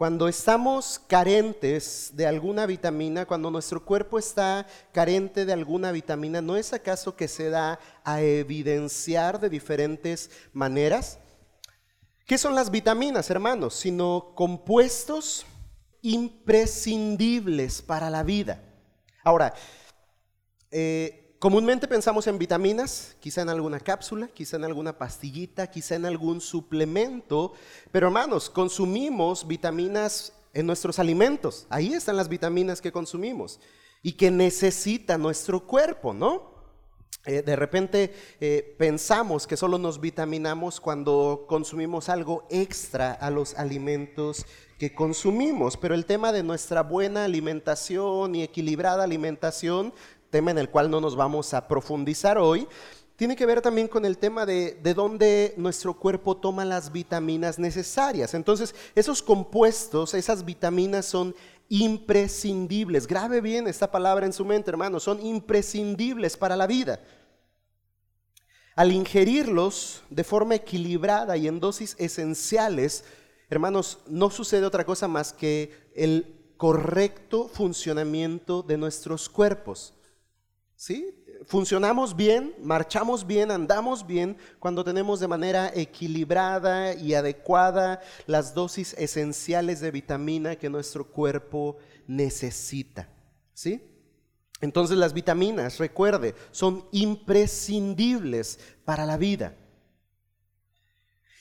Cuando estamos carentes de alguna vitamina, cuando nuestro cuerpo está carente de alguna vitamina, ¿no es acaso que se da a evidenciar de diferentes maneras? ¿Qué son las vitaminas, hermanos? Sino compuestos imprescindibles para la vida. Ahora, eh, comúnmente pensamos en vitaminas, quizá en alguna cápsula, quizá en alguna pastillita, quizá en algún suplemento, pero hermanos, consumimos vitaminas en nuestros alimentos. Ahí están las vitaminas que consumimos y que necesita nuestro cuerpo, ¿no? Eh, de repente eh, pensamos que solo nos vitaminamos cuando consumimos algo extra a los alimentos que consumimos, pero el tema de nuestra buena alimentación y equilibrada alimentación, tema en el cual no nos vamos a profundizar hoy, tiene que ver también con el tema de, de dónde nuestro cuerpo toma las vitaminas necesarias. Entonces, esos compuestos, esas vitaminas son imprescindibles. Grabe bien esta palabra en su mente, hermano, son imprescindibles para la vida. Al ingerirlos de forma equilibrada y en dosis esenciales, hermanos, no sucede otra cosa más que el correcto funcionamiento de nuestros cuerpos. ¿Sí? Funcionamos bien, marchamos bien, andamos bien cuando tenemos de manera equilibrada y adecuada las dosis esenciales de vitamina que nuestro cuerpo necesita. ¿Sí? Entonces las vitaminas, recuerde, son imprescindibles para la vida.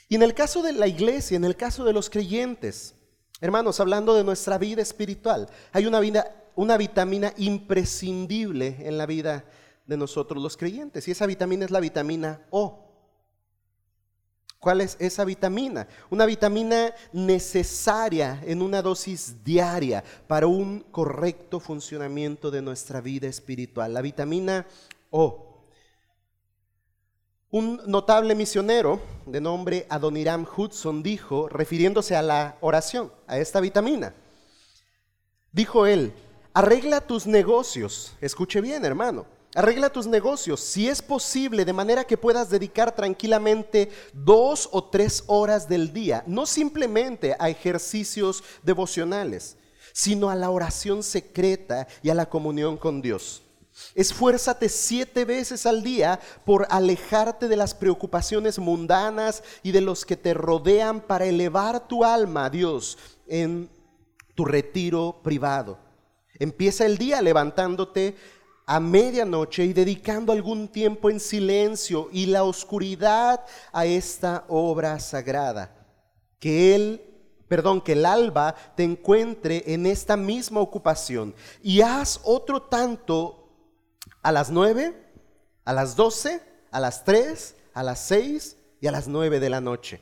Y en el caso de la iglesia, en el caso de los creyentes, hermanos, hablando de nuestra vida espiritual, hay una, una vitamina imprescindible en la vida de nosotros los creyentes, y esa vitamina es la vitamina O. ¿Cuál es esa vitamina? Una vitamina necesaria en una dosis diaria para un correcto funcionamiento de nuestra vida espiritual. La vitamina O. Un notable misionero de nombre Adoniram Hudson dijo, refiriéndose a la oración, a esta vitamina, dijo él, arregla tus negocios, escuche bien hermano, Arregla tus negocios, si es posible, de manera que puedas dedicar tranquilamente dos o tres horas del día, no simplemente a ejercicios devocionales, sino a la oración secreta y a la comunión con Dios. Esfuérzate siete veces al día por alejarte de las preocupaciones mundanas y de los que te rodean para elevar tu alma a Dios en tu retiro privado. Empieza el día levantándote a medianoche y dedicando algún tiempo en silencio y la oscuridad a esta obra sagrada. Que él, perdón, que el alba te encuentre en esta misma ocupación y haz otro tanto a las nueve, a las doce, a las tres, a las seis y a las nueve de la noche.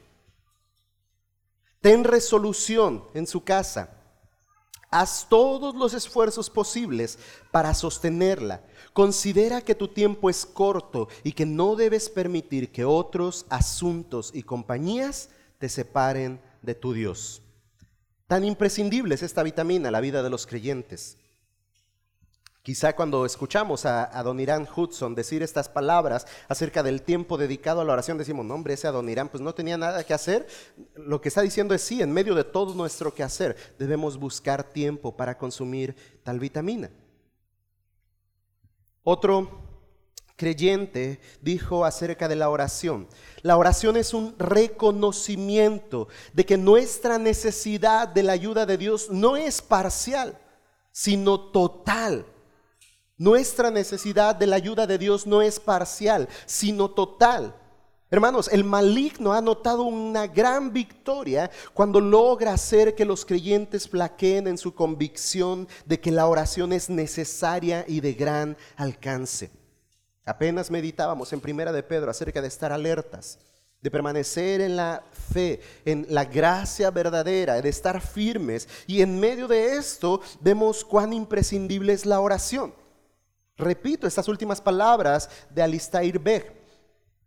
Ten resolución en su casa Haz todos los esfuerzos posibles para sostenerla. Considera que tu tiempo es corto y que no debes permitir que otros asuntos y compañías te separen de tu Dios. Tan imprescindible es esta vitamina la vida de los creyentes. Quizá cuando escuchamos a, Adoniran Hudson decir estas palabras acerca del tiempo dedicado a la oración, decimos, no hombre, ese Adoniran pues no tenía nada que hacer. Lo que está diciendo es sí, en medio de todo nuestro quehacer debemos buscar tiempo para consumir tal vitamina. Otro creyente dijo acerca de la oración, la oración es un reconocimiento de que nuestra necesidad de la ayuda de Dios no es parcial, sino total nuestra necesidad de la ayuda de Dios no es parcial, sino total. Hermanos, el maligno ha notado una gran victoria cuando logra hacer que los creyentes flaqueen en su convicción de que la oración es necesaria y de gran alcance. Apenas meditábamos en Primera de Pedro acerca de estar alertas, de permanecer en la fe, en la gracia verdadera, de estar firmes. Y en medio de esto vemos cuán imprescindible es la oración. Repito estas últimas palabras de Alistair Begg.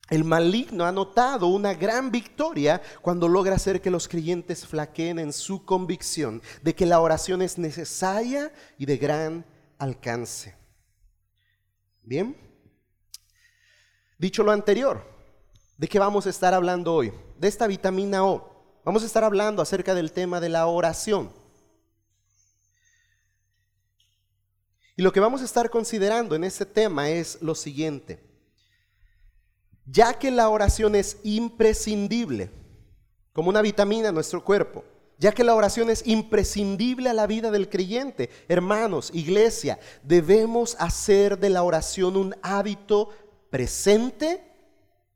El maligno ha notado una gran victoria cuando logra hacer que los creyentes flaqueen en su convicción de que la oración es necesaria y de gran alcance. Bien, dicho lo anterior, ¿de qué vamos a estar hablando hoy? De esta vitamina O. Vamos a estar hablando acerca del tema de la oración. Y lo que vamos a estar considerando en este tema es lo siguiente. Ya que la oración es imprescindible, como una vitamina en nuestro cuerpo, ya que la oración es imprescindible a la vida del creyente, hermanos, iglesia, debemos hacer de la oración un hábito presente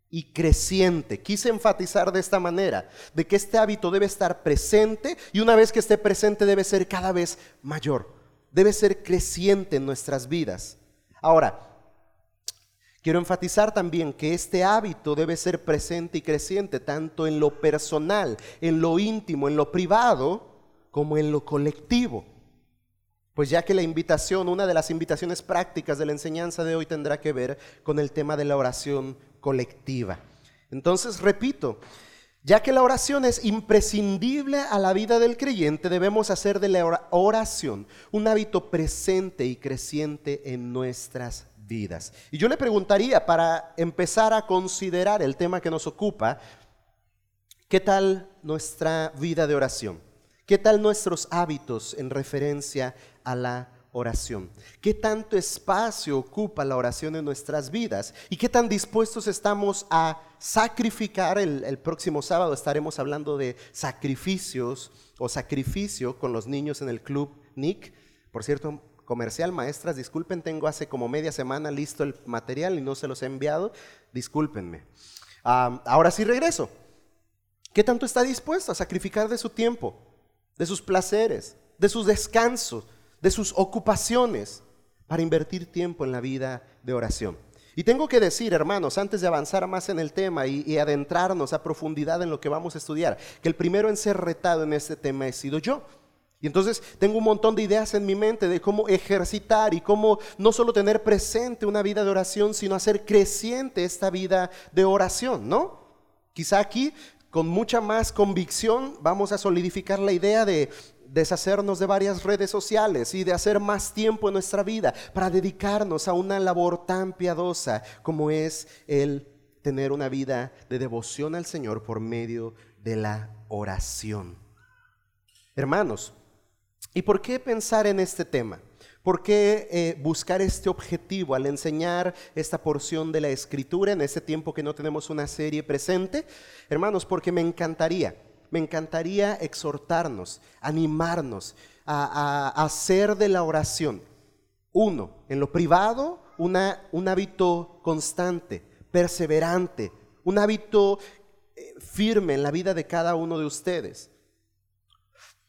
y creciente. Quise enfatizar de esta manera, de que este hábito debe estar presente y una vez que esté presente debe ser cada vez mayor debe ser creciente en nuestras vidas. Ahora, quiero enfatizar también que este hábito debe ser presente y creciente tanto en lo personal, en lo íntimo, en lo privado, como en lo colectivo. Pues ya que la invitación, una de las invitaciones prácticas de la enseñanza de hoy tendrá que ver con el tema de la oración colectiva. Entonces, repito, ya que la oración es imprescindible a la vida del creyente, debemos hacer de la oración un hábito presente y creciente en nuestras vidas. Y yo le preguntaría, para empezar a considerar el tema que nos ocupa, ¿qué tal nuestra vida de oración? ¿Qué tal nuestros hábitos en referencia a la oración? ¿Qué tanto espacio ocupa la oración en nuestras vidas? ¿Y qué tan dispuestos estamos a sacrificar? El, próximo sábado estaremos hablando de sacrificios o sacrificio con los niños en el club Nick. Por cierto, comercial, maestras, disculpen, tengo hace como media semana listo el material y no se los he enviado. Discúlpenme. ahora sí regreso. ¿Qué tanto está dispuesto a sacrificar de su tiempo, de sus placeres, de sus descansos, de sus ocupaciones para invertir tiempo en la vida de oración. Y tengo que decir, hermanos, antes de avanzar más en el tema y, adentrarnos a profundidad en lo que vamos a estudiar, que el primero en ser retado en este tema he sido yo. Y entonces tengo un montón de ideas en mi mente de cómo ejercitar y cómo no solo tener presente una vida de oración, sino hacer creciente esta vida de oración, ¿no? Quizá aquí con mucha más convicción vamos a solidificar la idea de deshacernos de varias redes sociales y de hacer más tiempo en nuestra vida para dedicarnos a una labor tan piadosa como es el tener una vida de devoción al Señor por medio de la oración. Hermanos, ¿y por qué pensar en este tema? ¿Por qué eh, buscar este objetivo al enseñar esta porción de la escritura en este tiempo que no tenemos una serie presente? Hermanos, porque me encantaría me encantaría exhortarnos, animarnos a, hacer de la oración, uno, en lo privado, un hábito constante, perseverante, un hábito eh, firme en la vida de cada uno de ustedes.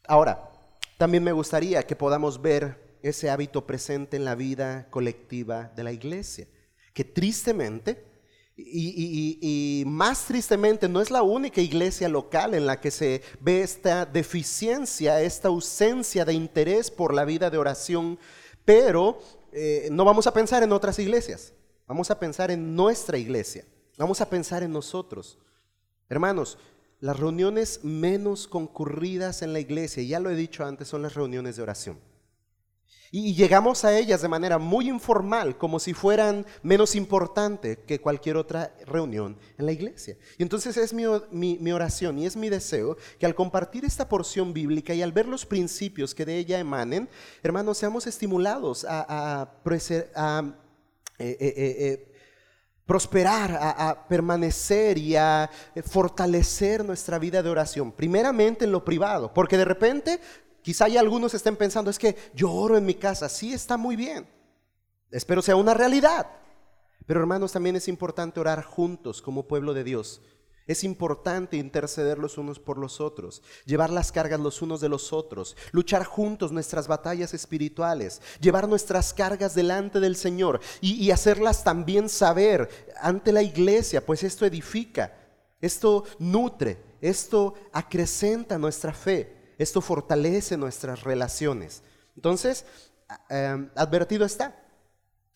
Ahora, también me gustaría que podamos ver ese hábito presente en la vida colectiva de la iglesia, que tristemente y, más tristemente, no es la única iglesia local en la que se ve esta deficiencia, esta ausencia de interés por la vida de oración, pero eh, no vamos a pensar en otras iglesias, vamos a pensar en nuestra iglesia, vamos a pensar en nosotros. Hermanos, las reuniones menos concurridas en la iglesia, ya lo he dicho antes, son las reuniones de oración. Y llegamos a ellas de manera muy informal, como si fueran menos importantes que cualquier otra reunión en la iglesia. Y entonces es mi, oración y es mi deseo que al compartir esta porción bíblica y al ver los principios que de ella emanen, hermanos, seamos estimulados a, eh, eh, eh, prosperar, a, permanecer y a fortalecer nuestra vida de oración. Primeramente en lo privado, porque de repente Quizá ya algunos estén pensando, es que yo oro en mi casa, sí está muy bien. Espero sea una realidad. Pero hermanos, también es importante orar juntos como pueblo de Dios. Es importante interceder los unos por los otros, llevar las cargas los unos de los otros, luchar juntos nuestras batallas espirituales, llevar nuestras cargas delante del Señor y, y, hacerlas también saber ante la iglesia, pues esto edifica, esto nutre, esto acrecenta nuestra fe. Esto fortalece nuestras relaciones. Entonces, em, advertido está.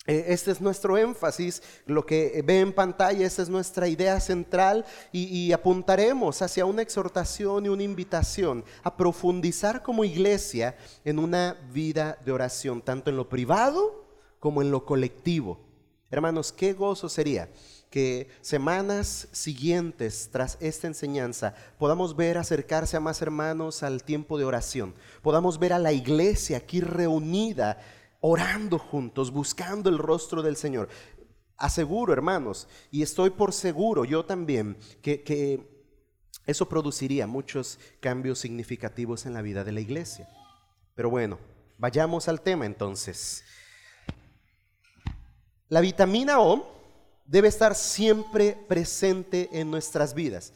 E, este es nuestro énfasis, lo que ve en pantalla, esta es nuestra idea central y, apuntaremos hacia una exhortación y una invitación a profundizar como iglesia en una vida de oración, tanto en lo privado como en lo colectivo. Hermanos, qué gozo sería que semanas siguientes tras esta enseñanza podamos ver acercarse a más hermanos al tiempo de oración, podamos ver a la iglesia aquí reunida, orando juntos, buscando el rostro del Señor. Aseguro, hermanos, y estoy por seguro, yo también, que, que eso produciría muchos cambios significativos en la vida de la iglesia. Pero bueno, vayamos al tema entonces. La vitamina O debe estar siempre presente en nuestras vidas.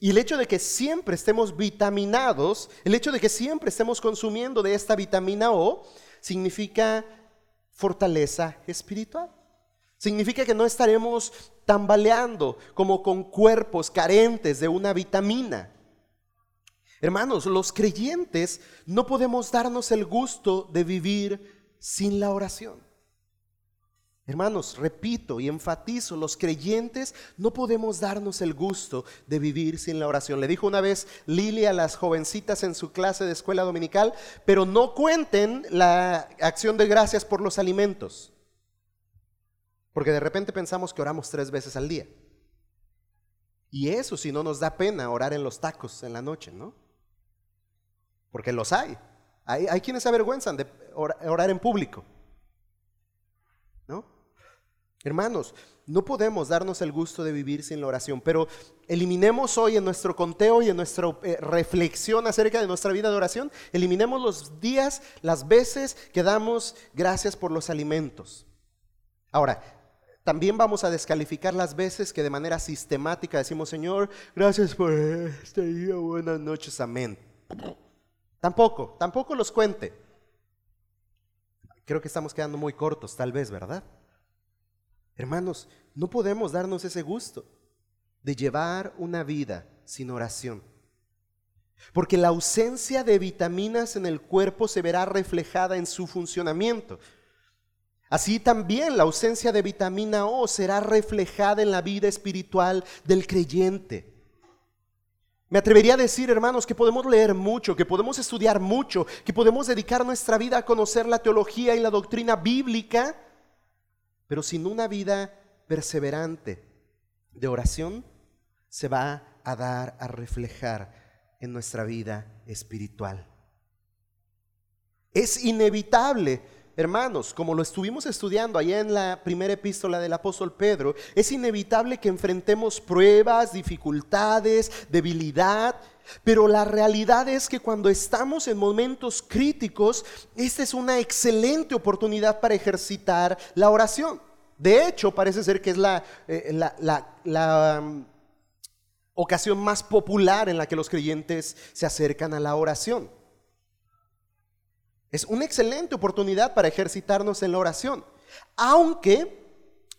Y el hecho de que siempre estemos vitaminados, el hecho de que siempre estemos consumiendo de esta vitamina O, significa fortaleza espiritual. Significa que no estaremos tambaleando como con cuerpos carentes de una vitamina. Hermanos, los creyentes no podemos darnos el gusto de vivir sin la oración. Hermanos, repito y enfatizo, los creyentes no podemos darnos el gusto de vivir sin la oración. Le dijo una vez Lili a las jovencitas en su clase de escuela dominical, pero no cuenten la acción de gracias por los alimentos. Porque de repente pensamos que oramos tres veces al día. Y eso si no nos da pena orar en los tacos en la noche, ¿no? Porque los hay. Hay, hay quienes se avergüenzan de orar en público. ¿No? Hermanos, no podemos darnos el gusto de vivir sin la oración, pero eliminemos hoy en nuestro conteo y en nuestra eh, reflexión acerca de nuestra vida de oración, eliminemos los días, las veces que damos gracias por los alimentos. Ahora, también vamos a descalificar las veces que de manera sistemática decimos, Señor, gracias por este día, buenas noches, amén. Tampoco, tampoco los cuente. Creo que estamos quedando muy cortos, tal vez, ¿verdad? Hermanos, no podemos darnos ese gusto de llevar una vida sin oración. Porque la ausencia de vitaminas en el cuerpo se verá reflejada en su funcionamiento. Así también la ausencia de vitamina O será reflejada en la vida espiritual del creyente. Me atrevería a decir, hermanos, que podemos leer mucho, que podemos estudiar mucho, que podemos dedicar nuestra vida a conocer la teología y la doctrina bíblica, pero sin una vida perseverante de oración, se va a dar a reflejar en nuestra vida espiritual. Es inevitable, hermanos, como lo estuvimos estudiando allá en la primera epístola del apóstol Pedro, es inevitable que enfrentemos pruebas, dificultades, debilidad, pero la realidad es que cuando estamos en momentos críticos, esta es una excelente oportunidad para ejercitar la oración. De hecho, parece ser que es la, eh, um, ocasión más popular en la que los creyentes se acercan a la oración. Es una excelente oportunidad para ejercitarnos en la oración. Aunque,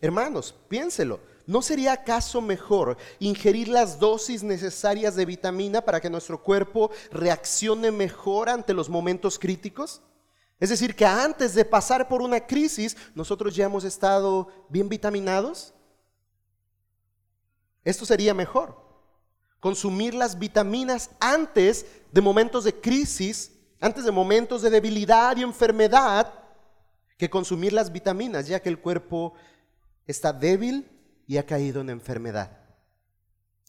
hermanos, piénselo, ¿No sería acaso mejor ingerir las dosis necesarias de vitamina para que nuestro cuerpo reaccione mejor ante los momentos críticos? Es decir, que antes de pasar por una crisis, nosotros ya hemos estado bien vitaminados. Esto sería mejor. Consumir las vitaminas antes de momentos de crisis, antes de momentos de debilidad y enfermedad, que consumir las vitaminas, ya que el cuerpo está débil y ha caído en enfermedad.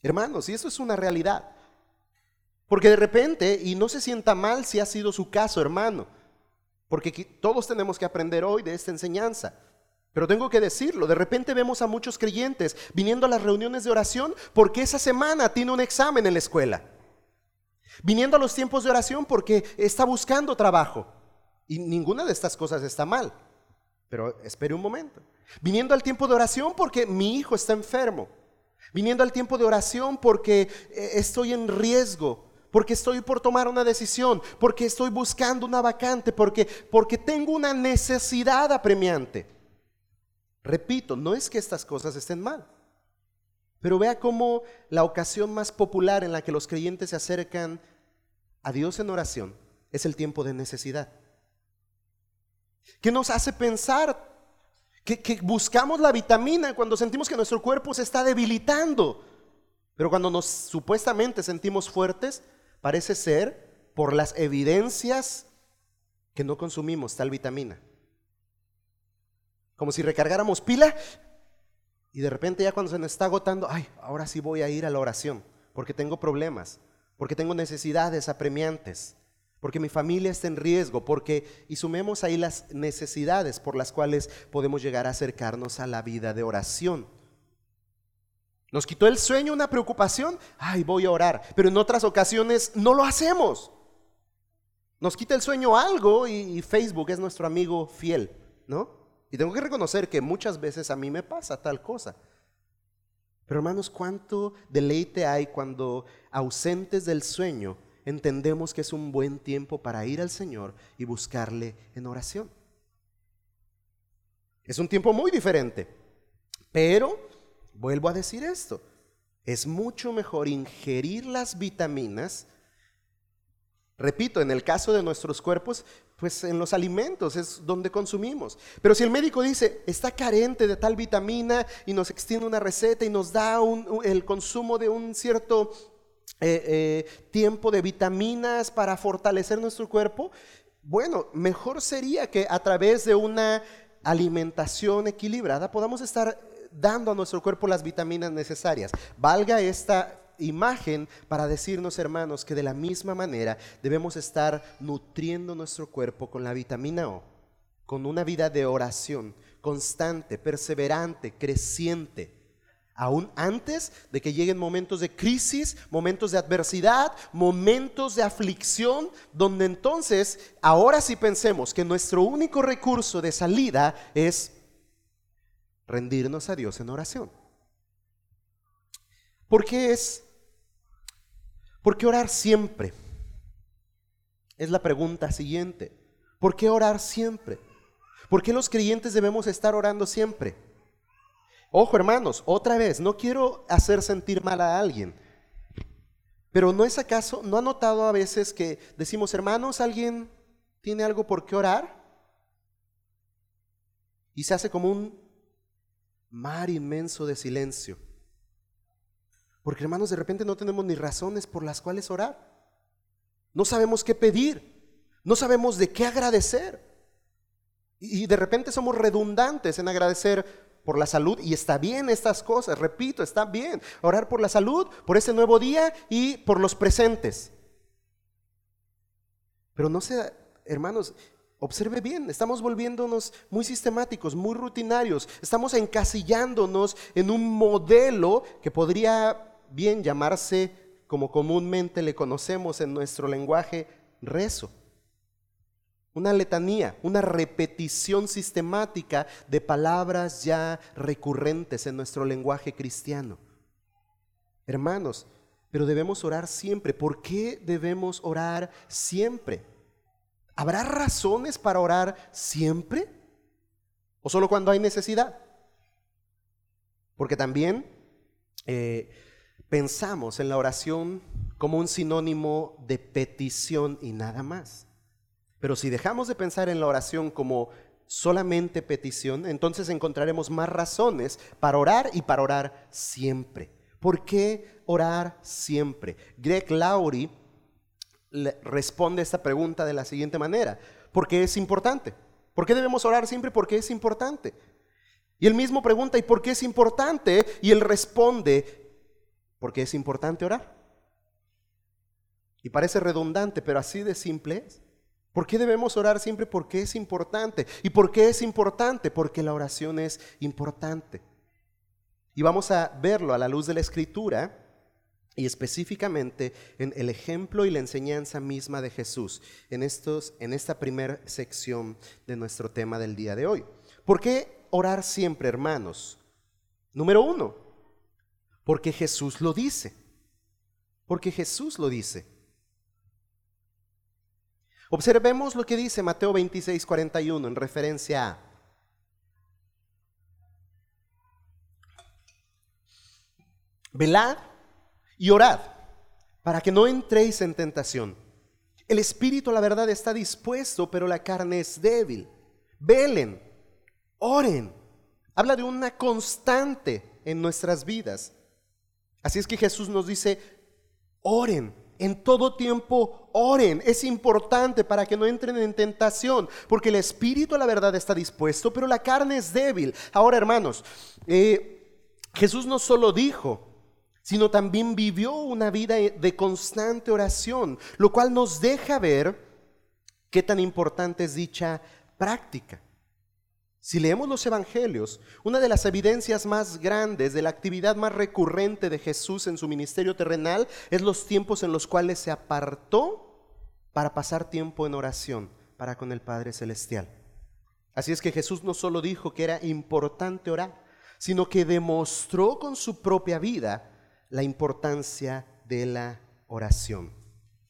Hermanos, y eso es una realidad. Porque de repente, y no se sienta mal si ha sido su caso, hermano, porque todos tenemos que aprender hoy de esta enseñanza. Pero tengo que decirlo, de repente vemos a muchos creyentes viniendo a las reuniones de oración porque esa semana tiene un examen en la escuela. Viniendo a los tiempos de oración porque está buscando trabajo. Y ninguna de estas cosas está mal. Pero espere un momento. Viniendo al tiempo de oración porque mi hijo está enfermo. Viniendo al tiempo de oración porque eh, estoy en riesgo, porque estoy por tomar una decisión, porque estoy buscando una vacante, porque, porque tengo una necesidad apremiante. Repito, no es que estas cosas estén mal, pero vea cómo la ocasión más popular en la que los creyentes se acercan a Dios en oración es el tiempo de necesidad. ¿Qué nos hace pensar que, buscamos la vitamina cuando sentimos que nuestro cuerpo se está debilitando. Pero cuando nos supuestamente sentimos fuertes, parece ser por las evidencias que no consumimos tal vitamina. Como si recargáramos pila Y de repente ya cuando se nos está agotando, ay, ahora sí voy a ir a la oración, porque tengo problemas, porque tengo necesidades apremiantes, porque mi familia está en riesgo, porque, y sumemos ahí las necesidades por las cuales podemos llegar a acercarnos a la vida de oración. Nos quitó el sueño una preocupación, ay, voy a orar, pero en otras ocasiones no lo hacemos. Nos quita el sueño algo y, Facebook es nuestro amigo fiel, ¿no? Y tengo que reconocer que muchas veces a mí me pasa tal cosa. Pero hermanos, ¿cuánto deleite hay cuando ausentes del sueño entendemos que es un buen tiempo para ir al Señor y buscarle en oración? Es un tiempo muy diferente, pero vuelvo a decir esto, es mucho mejor ingerir las vitaminas Repito, en el caso de nuestros cuerpos, pues en los alimentos es donde consumimos. Pero si el médico dice, está carente de tal vitamina y nos extiende una receta y nos da el consumo de un cierto eh, eh, tiempo de vitaminas para fortalecer nuestro cuerpo, bueno, mejor sería que a través de una alimentación equilibrada podamos estar dando a nuestro cuerpo las vitaminas necesarias. Valga esta imagen para decirnos, hermanos, que de la misma manera debemos estar nutriendo nuestro cuerpo con la vitamina O, con una vida de oración constante, perseverante, creciente. Aún antes de que lleguen momentos de crisis, momentos de adversidad, momentos de aflicción, donde entonces, ahora sí pensemos que nuestro único recurso de salida es rendirnos a Dios en oración. ¿Por qué es ¿Por qué orar siempre? Es la pregunta siguiente. ¿Por qué orar siempre? ¿Por qué los creyentes debemos estar orando siempre? Ojo hermanos, otra vez, no quiero hacer sentir mal a alguien, pero ¿no es acaso, no ha notado a veces que decimos, hermanos, alguien tiene algo por qué orar? Y se hace como un mar inmenso de silencio. Porque hermanos, de repente no tenemos ni razones por las cuales orar. No sabemos qué pedir. No sabemos de qué agradecer. Y de repente somos redundantes en agradecer por la salud y está bien estas cosas, repito, está bien. Orar por la salud, por ese nuevo día y por los presentes. Pero no sé, hermanos, Observe bien, estamos volviéndonos muy sistemáticos, muy rutinarios, estamos encasillándonos en un modelo que podría bien llamarse, como comúnmente le conocemos en nuestro lenguaje, rezo. Una letanía, una repetición sistemática de palabras ya recurrentes en nuestro lenguaje cristiano. Hermanos, pero debemos orar siempre. ¿Por qué debemos orar siempre? ¿Habrá razones para orar siempre? ¿O solo cuando hay necesidad? Porque también eh, pensamos en la oración como un sinónimo de petición y nada más. Pero si dejamos de pensar en la oración como solamente petición, entonces encontraremos más razones para orar y para orar siempre. ¿Por qué orar siempre? Greg Laurie responde esta pregunta de la siguiente manera. Porque es importante. ¿Por qué debemos orar siempre? Porque es importante. Y él mismo pregunta, ¿y por qué es importante? Y él responde, porque es importante orar. Y parece redundante, pero así de simple es. ¿Por qué debemos orar siempre? Porque es importante. ¿Y por qué es importante? Porque la oración es importante. Y vamos a verlo a la luz de la escritura y específicamente en el ejemplo y la enseñanza misma de Jesús en, estos, en esta primera sección de nuestro tema del día de hoy. ¿Por qué orar siempre, hermanos? Número uno, porque Jesús lo dice. Porque Jesús lo dice. Observemos lo que dice Mateo 26, 41 en referencia a Velad y orad para que no entréis en tentación. El espíritu, la verdad, está dispuesto, pero la carne es débil. Velen, oren. Habla de una constante en nuestras vidas. Así es que Jesús nos dice, oren, en todo tiempo oren. Es importante para que no entren en tentación, porque el espíritu a la verdad está dispuesto, pero la carne es débil. Ahora, hermanos, eh, Jesús no solo dijo, sino también vivió una vida de constante oración, lo cual nos deja ver qué tan importante es dicha práctica. Si leemos los evangelios, una de las evidencias más grandes de la actividad más recurrente de Jesús en su ministerio terrenal es los tiempos en los cuales se apartó para pasar tiempo en oración para con el Padre Celestial. Así es que Jesús no solo dijo que era importante orar, sino que demostró con su propia vida la importancia de la oración.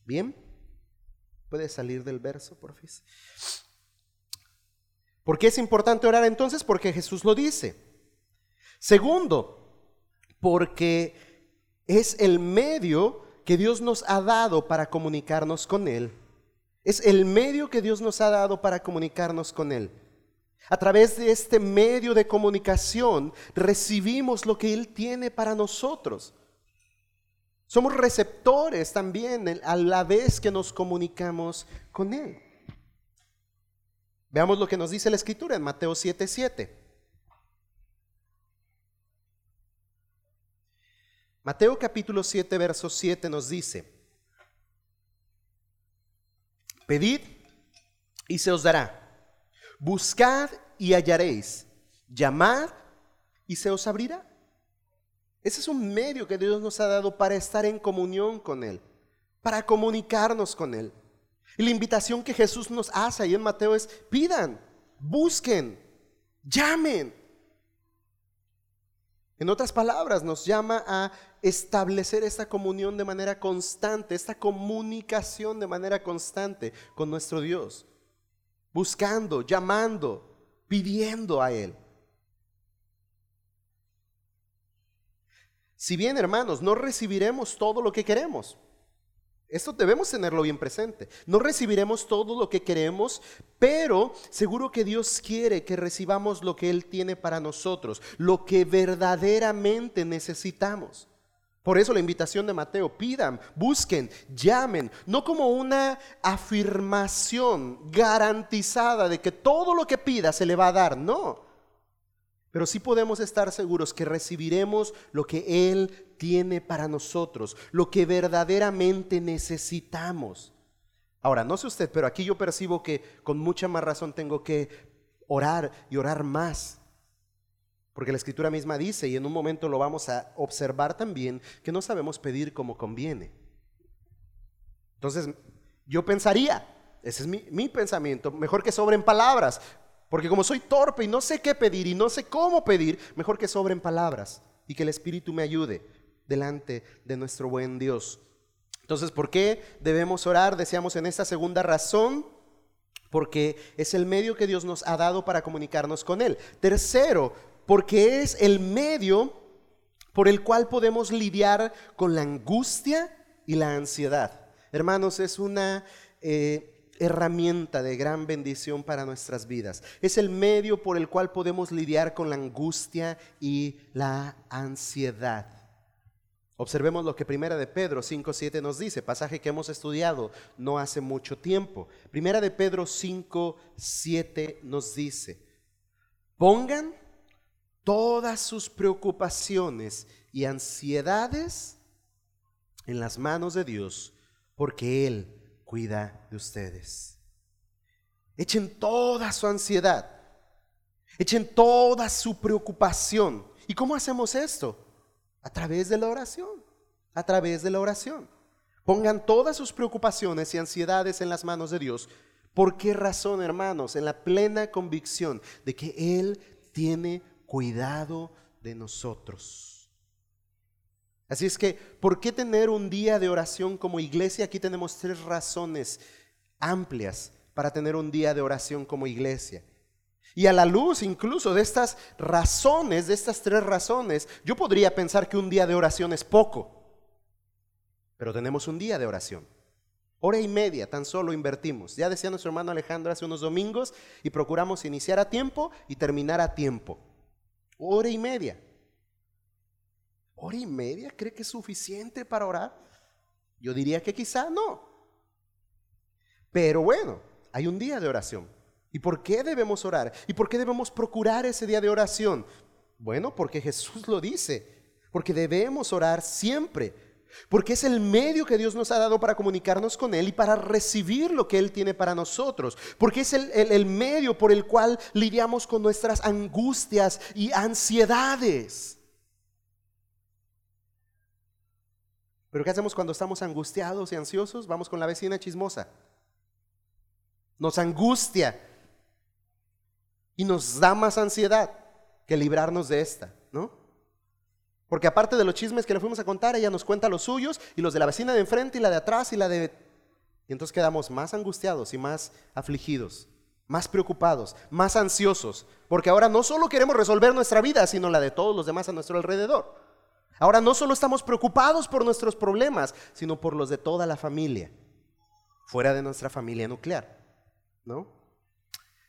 ¿Bien? ¿Puede salir del verso, por favor? ¿Por qué es importante orar entonces? Porque Jesús lo dice. Segundo, porque es el medio que Dios nos ha dado para comunicarnos con Él. Es el medio que Dios nos ha dado para comunicarnos con Él. A través de este medio de comunicación recibimos lo que Él tiene para nosotros. Somos receptores también a la vez que nos comunicamos con Él. Veamos lo que nos dice la Escritura en Mateo 7:7. Mateo capítulo 7, verso 7 nos dice, Pedid y se os dará, buscad y hallaréis, llamad y se os abrirá. Ese es un medio que Dios nos ha dado para estar en comunión con Él, para comunicarnos con Él. Y la invitación que Jesús nos hace ahí en Mateo es, pidan, busquen, llamen. En otras palabras, nos llama a establecer esta comunión de manera constante, esta comunicación de manera constante con nuestro Dios, buscando, llamando, pidiendo a Él. Si bien, hermanos, no recibiremos todo lo que queremos. Esto debemos tenerlo bien presente. No recibiremos todo lo que queremos, pero seguro que Dios quiere que recibamos lo que Él tiene para nosotros, lo que verdaderamente necesitamos. Por eso la invitación de Mateo, pidan, busquen, llamen, no como una afirmación garantizada de que todo lo que pida se le va a dar, no. Pero sí podemos estar seguros que recibiremos lo que Él tiene para nosotros, lo que verdaderamente necesitamos. Ahora, no sé usted, pero aquí yo percibo que con mucha más razón tengo que orar y orar más. Porque la escritura misma dice, y en un momento lo vamos a observar también, que no sabemos pedir como conviene. Entonces, yo pensaría, ese es mi, mi pensamiento, mejor que sobren palabras, porque como soy torpe y no sé qué pedir y no sé cómo pedir, mejor que sobren palabras y que el Espíritu me ayude delante de nuestro buen Dios. Entonces, ¿por qué debemos orar? Deseamos en esta segunda razón, porque es el medio que Dios nos ha dado para comunicarnos con Él. Tercero, porque es el medio por el cual podemos lidiar con la angustia y la ansiedad. Hermanos, es una... Eh, herramienta de gran bendición para nuestras vidas. Es el medio por el cual podemos lidiar con la angustia y la ansiedad. Observemos lo que Primera de Pedro 5:7 nos dice, pasaje que hemos estudiado no hace mucho tiempo. Primera de Pedro 5:7 nos dice: "Pongan todas sus preocupaciones y ansiedades en las manos de Dios, porque él cuida de ustedes. Echen toda su ansiedad, echen toda su preocupación. ¿Y cómo hacemos esto? A través de la oración, a través de la oración. Pongan todas sus preocupaciones y ansiedades en las manos de Dios. ¿Por qué razón, hermanos? En la plena convicción de que Él tiene cuidado de nosotros. Así es que, ¿por qué tener un día de oración como iglesia? Aquí tenemos tres razones amplias para tener un día de oración como iglesia. Y a la luz incluso de estas razones, de estas tres razones, yo podría pensar que un día de oración es poco. Pero tenemos un día de oración. Hora y media tan solo invertimos. Ya decía nuestro hermano Alejandro hace unos domingos y procuramos iniciar a tiempo y terminar a tiempo. Hora y media. ¿Hora y media cree que es suficiente para orar? Yo diría que quizá no. Pero bueno, hay un día de oración. ¿Y por qué debemos orar? ¿Y por qué debemos procurar ese día de oración? Bueno, porque Jesús lo dice, porque debemos orar siempre, porque es el medio que Dios nos ha dado para comunicarnos con Él y para recibir lo que Él tiene para nosotros, porque es el, el medio por el cual lidiamos con nuestras angustias y ansiedades. Pero ¿qué hacemos cuando estamos angustiados y ansiosos? Vamos con la vecina chismosa. Nos angustia y nos da más ansiedad que librarnos de esta, ¿no? Porque aparte de los chismes que le fuimos a contar, ella nos cuenta los suyos y los de la vecina de enfrente y la de atrás y la de... Y entonces quedamos más angustiados y más afligidos, más preocupados, más ansiosos, porque ahora no solo queremos resolver nuestra vida, sino la de todos los demás a nuestro alrededor. Ahora no solo estamos preocupados por nuestros problemas, sino por los de toda la familia, fuera de nuestra familia nuclear, ¿no?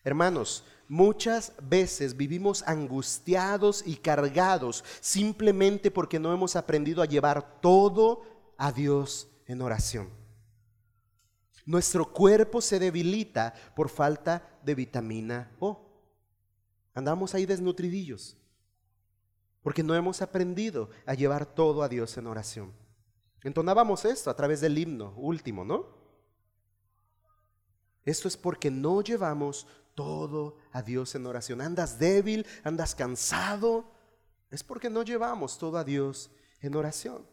Hermanos, muchas veces vivimos angustiados y cargados simplemente porque no hemos aprendido a llevar todo a Dios en oración. Nuestro cuerpo se debilita por falta de vitamina O. Andamos ahí desnutridillos porque no hemos aprendido a llevar todo a Dios en oración. Entonábamos esto a través del himno último, ¿no? Esto es porque no llevamos todo a Dios en oración. Andas débil, andas cansado, es porque no llevamos todo a Dios en oración.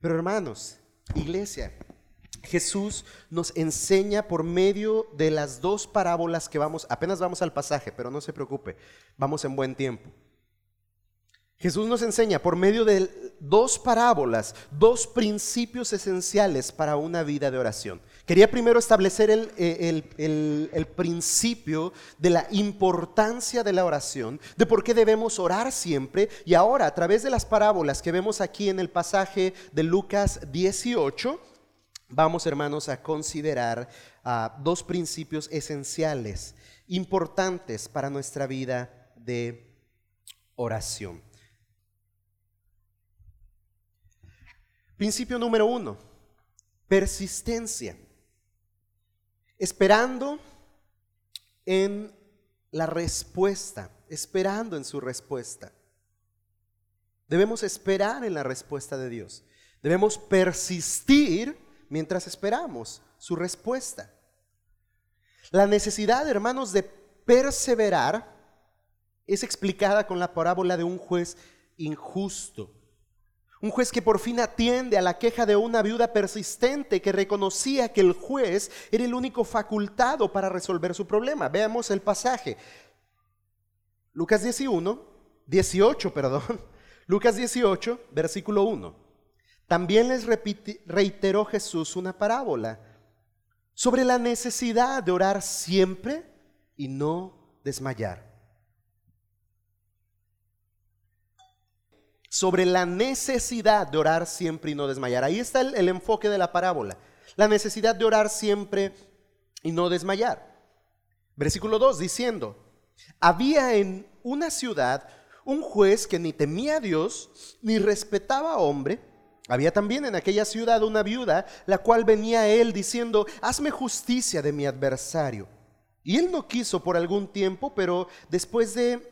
Pero hermanos, iglesia, Jesús nos enseña por medio de las dos parábolas que vamos, apenas vamos al pasaje, pero no se preocupe, vamos en buen tiempo. Jesús nos enseña por medio de dos parábolas, dos principios esenciales para una vida de oración. Quería primero establecer eh, el, principio de la importancia de la oración, de por qué debemos orar siempre. Y ahora, a través de las parábolas que vemos aquí en el pasaje de Lucas 18, vamos hermanos a considerar ah, dos principios esenciales, importantes para nuestra vida de oración. Principio número uno, persistencia. Esperando en la respuesta, esperando en su respuesta. Debemos esperar en la respuesta de Dios. Debemos persistir mientras esperamos su respuesta. La necesidad, hermanos, de perseverar es explicada con la parábola de un juez injusto. Un juez que por fin atiende a la queja de una viuda persistente que reconocía que el juez era el único facultado para resolver su problema. Veamos el pasaje. Lucas 11, 18, perdón. Lucas 18, versículo 1. También les reiteró Jesús una parábola sobre la necesidad de orar siempre y no desmayar. Sobre la necesidad de orar siempre y no desmayar. Ahí está el, enfoque de la parábola. La necesidad de orar siempre y no desmayar. Versículo 2 diciendo, había en una ciudad un juez que ni temía a Dios ni respetaba a hombre. Había también en aquella ciudad una viuda, la cual venía a él diciendo, hazme justicia de mi adversario. Y él no quiso por algún tiempo, pero después de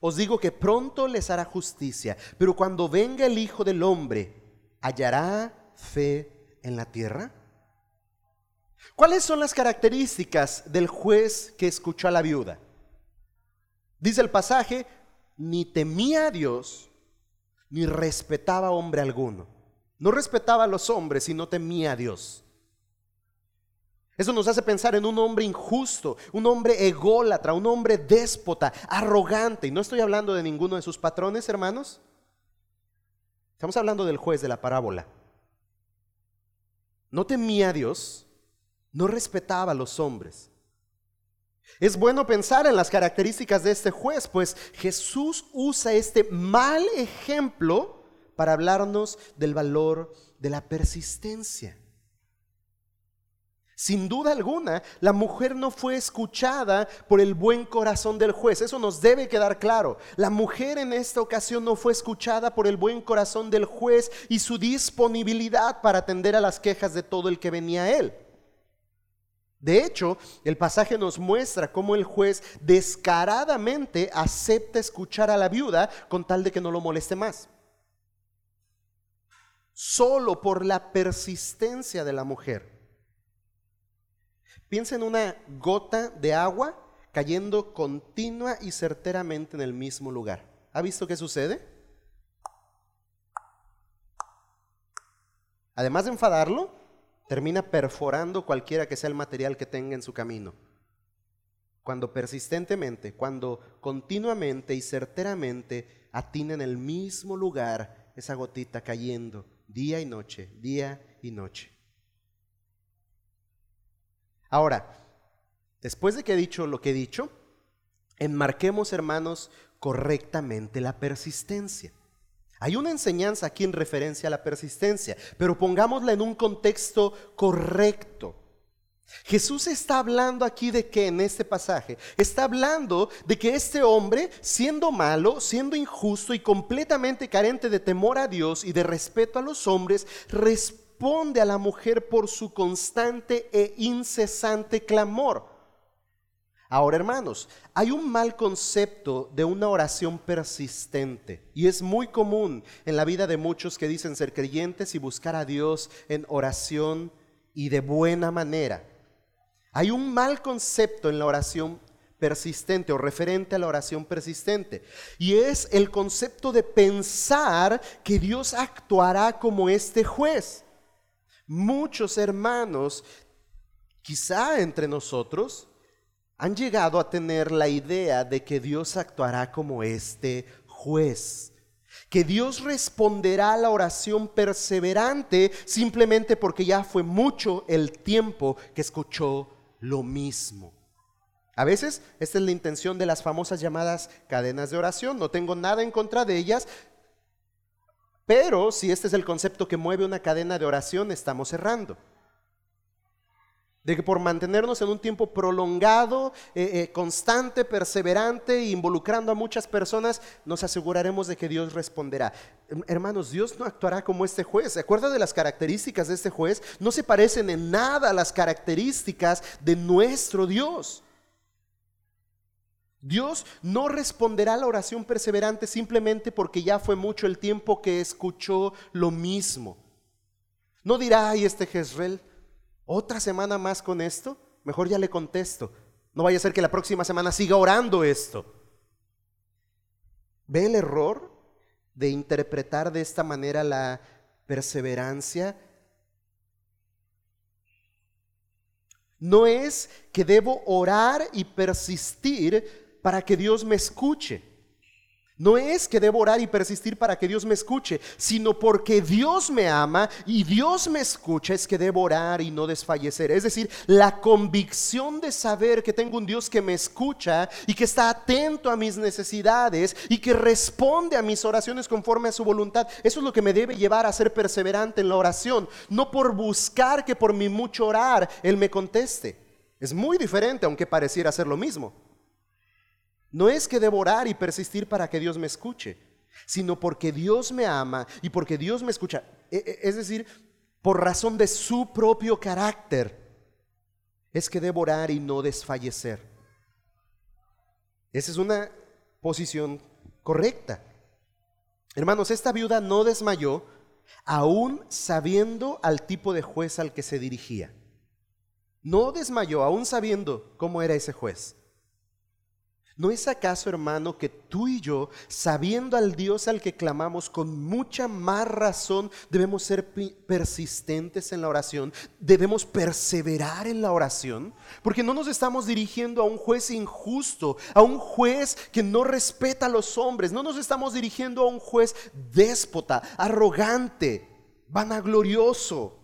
Os digo que pronto les hará justicia, pero cuando venga el Hijo del Hombre, ¿hallará fe en la tierra? ¿Cuáles son las características del juez que escuchó a la viuda? Dice el pasaje, ni temía a Dios, ni respetaba a hombre alguno. No respetaba a los hombres y no temía a Dios. Eso nos hace pensar en un hombre injusto, un hombre ególatra, un hombre déspota, arrogante. Y no estoy hablando de ninguno de sus patrones, hermanos. Estamos hablando del juez de la parábola. No temía a Dios, no respetaba a los hombres. Es bueno pensar en las características de este juez, pues Jesús usa este mal ejemplo para hablarnos del valor de la persistencia. Sin duda alguna, la mujer no fue escuchada por el buen corazón del juez. Eso nos debe quedar claro. La mujer en esta ocasión no fue escuchada por el buen corazón del juez y su disponibilidad para atender a las quejas de todo el que venía a él. De hecho, el pasaje nos muestra cómo el juez descaradamente acepta escuchar a la viuda con tal de que no lo moleste más. Solo por la persistencia de la mujer Piensa en una gota de agua cayendo continua y certeramente en el mismo lugar. ¿Ha visto qué sucede? Además de enfadarlo, termina perforando cualquiera que sea el material que tenga en su camino. Cuando persistentemente, cuando continuamente y certeramente atina en el mismo lugar esa gotita cayendo día y noche, día y noche. Ahora, después de que he dicho lo que he dicho, enmarquemos, hermanos, correctamente la persistencia. Hay una enseñanza aquí en referencia a la persistencia, pero pongámosla en un contexto correcto. Jesús está hablando aquí de que en este pasaje está hablando de que este hombre, siendo malo, siendo injusto y completamente carente de temor a Dios y de respeto a los hombres, responde a la mujer por su constante e incesante clamor. Ahora, hermanos, hay un mal concepto de una oración persistente y es muy común en la vida de muchos que dicen ser creyentes y buscar a Dios en oración y de buena manera. Hay un mal concepto en la oración persistente o referente a la oración persistente. Y es el concepto de pensar que Dios actuará como este juez. Muchos hermanos, quizá entre nosotros, han llegado a tener la idea de que Dios actuará como este juez, que Dios responderá a la oración perseverante simplemente porque ya fue mucho el tiempo que escuchó lo mismo. A veces esta es la intención de las famosas llamadas cadenas de oración. No tengo nada en contra de ellas, pero si este es el concepto que mueve una cadena de oración, estamos cerrando. De que por mantenernos en un tiempo prolongado, eh, eh, constante, perseverante involucrando a muchas personas, nos aseguraremos de que Dios responderá. Hermanos, Dios no actuará como este juez. ¿Se acuerda de las características de este juez? No se parecen en nada a las características de nuestro Dios. Dios no responderá a la oración perseverante simplemente porque ya fue mucho el tiempo que escuchó lo mismo. No dirá, ay, este Jezreel, otra semana más con esto, mejor ya le contesto. No vaya a ser que la próxima semana siga orando esto. ¿Ve el error de interpretar de esta manera la perseverancia? No es que debo orar y persistir para que Dios me escuche. No es que debo orar y persistir para que Dios me escuche, sino porque Dios me ama y Dios me escucha es que debo orar y no desfallecer. Es decir, la convicción de saber que tengo un Dios que me escucha y que está atento a mis necesidades y que responde a mis oraciones conforme a su voluntad. Eso es lo que me debe llevar a ser perseverante en la oración, no por buscar que por mi mucho orar Él me conteste. Es muy diferente, aunque pareciera ser lo mismo. No es que devorar y persistir para que Dios me escuche, sino porque Dios me ama y porque Dios me escucha. E, e, es decir, por razón de su propio carácter, es que devorar y no desfallecer. Esa es una posición correcta. Hermanos, esta viuda no desmayó aún sabiendo al tipo de juez al que se dirigía. No desmayó aún sabiendo cómo era ese juez. ¿No es acaso, hermano, que tú y yo, sabiendo al Dios al que clamamos con mucha más razón, debemos ser persistentes en la oración? Debemos perseverar en la oración, porque no nos estamos dirigiendo a un juez injusto, a un juez que no respeta a los hombres, no nos estamos dirigiendo a un juez déspota, arrogante, vanaglorioso.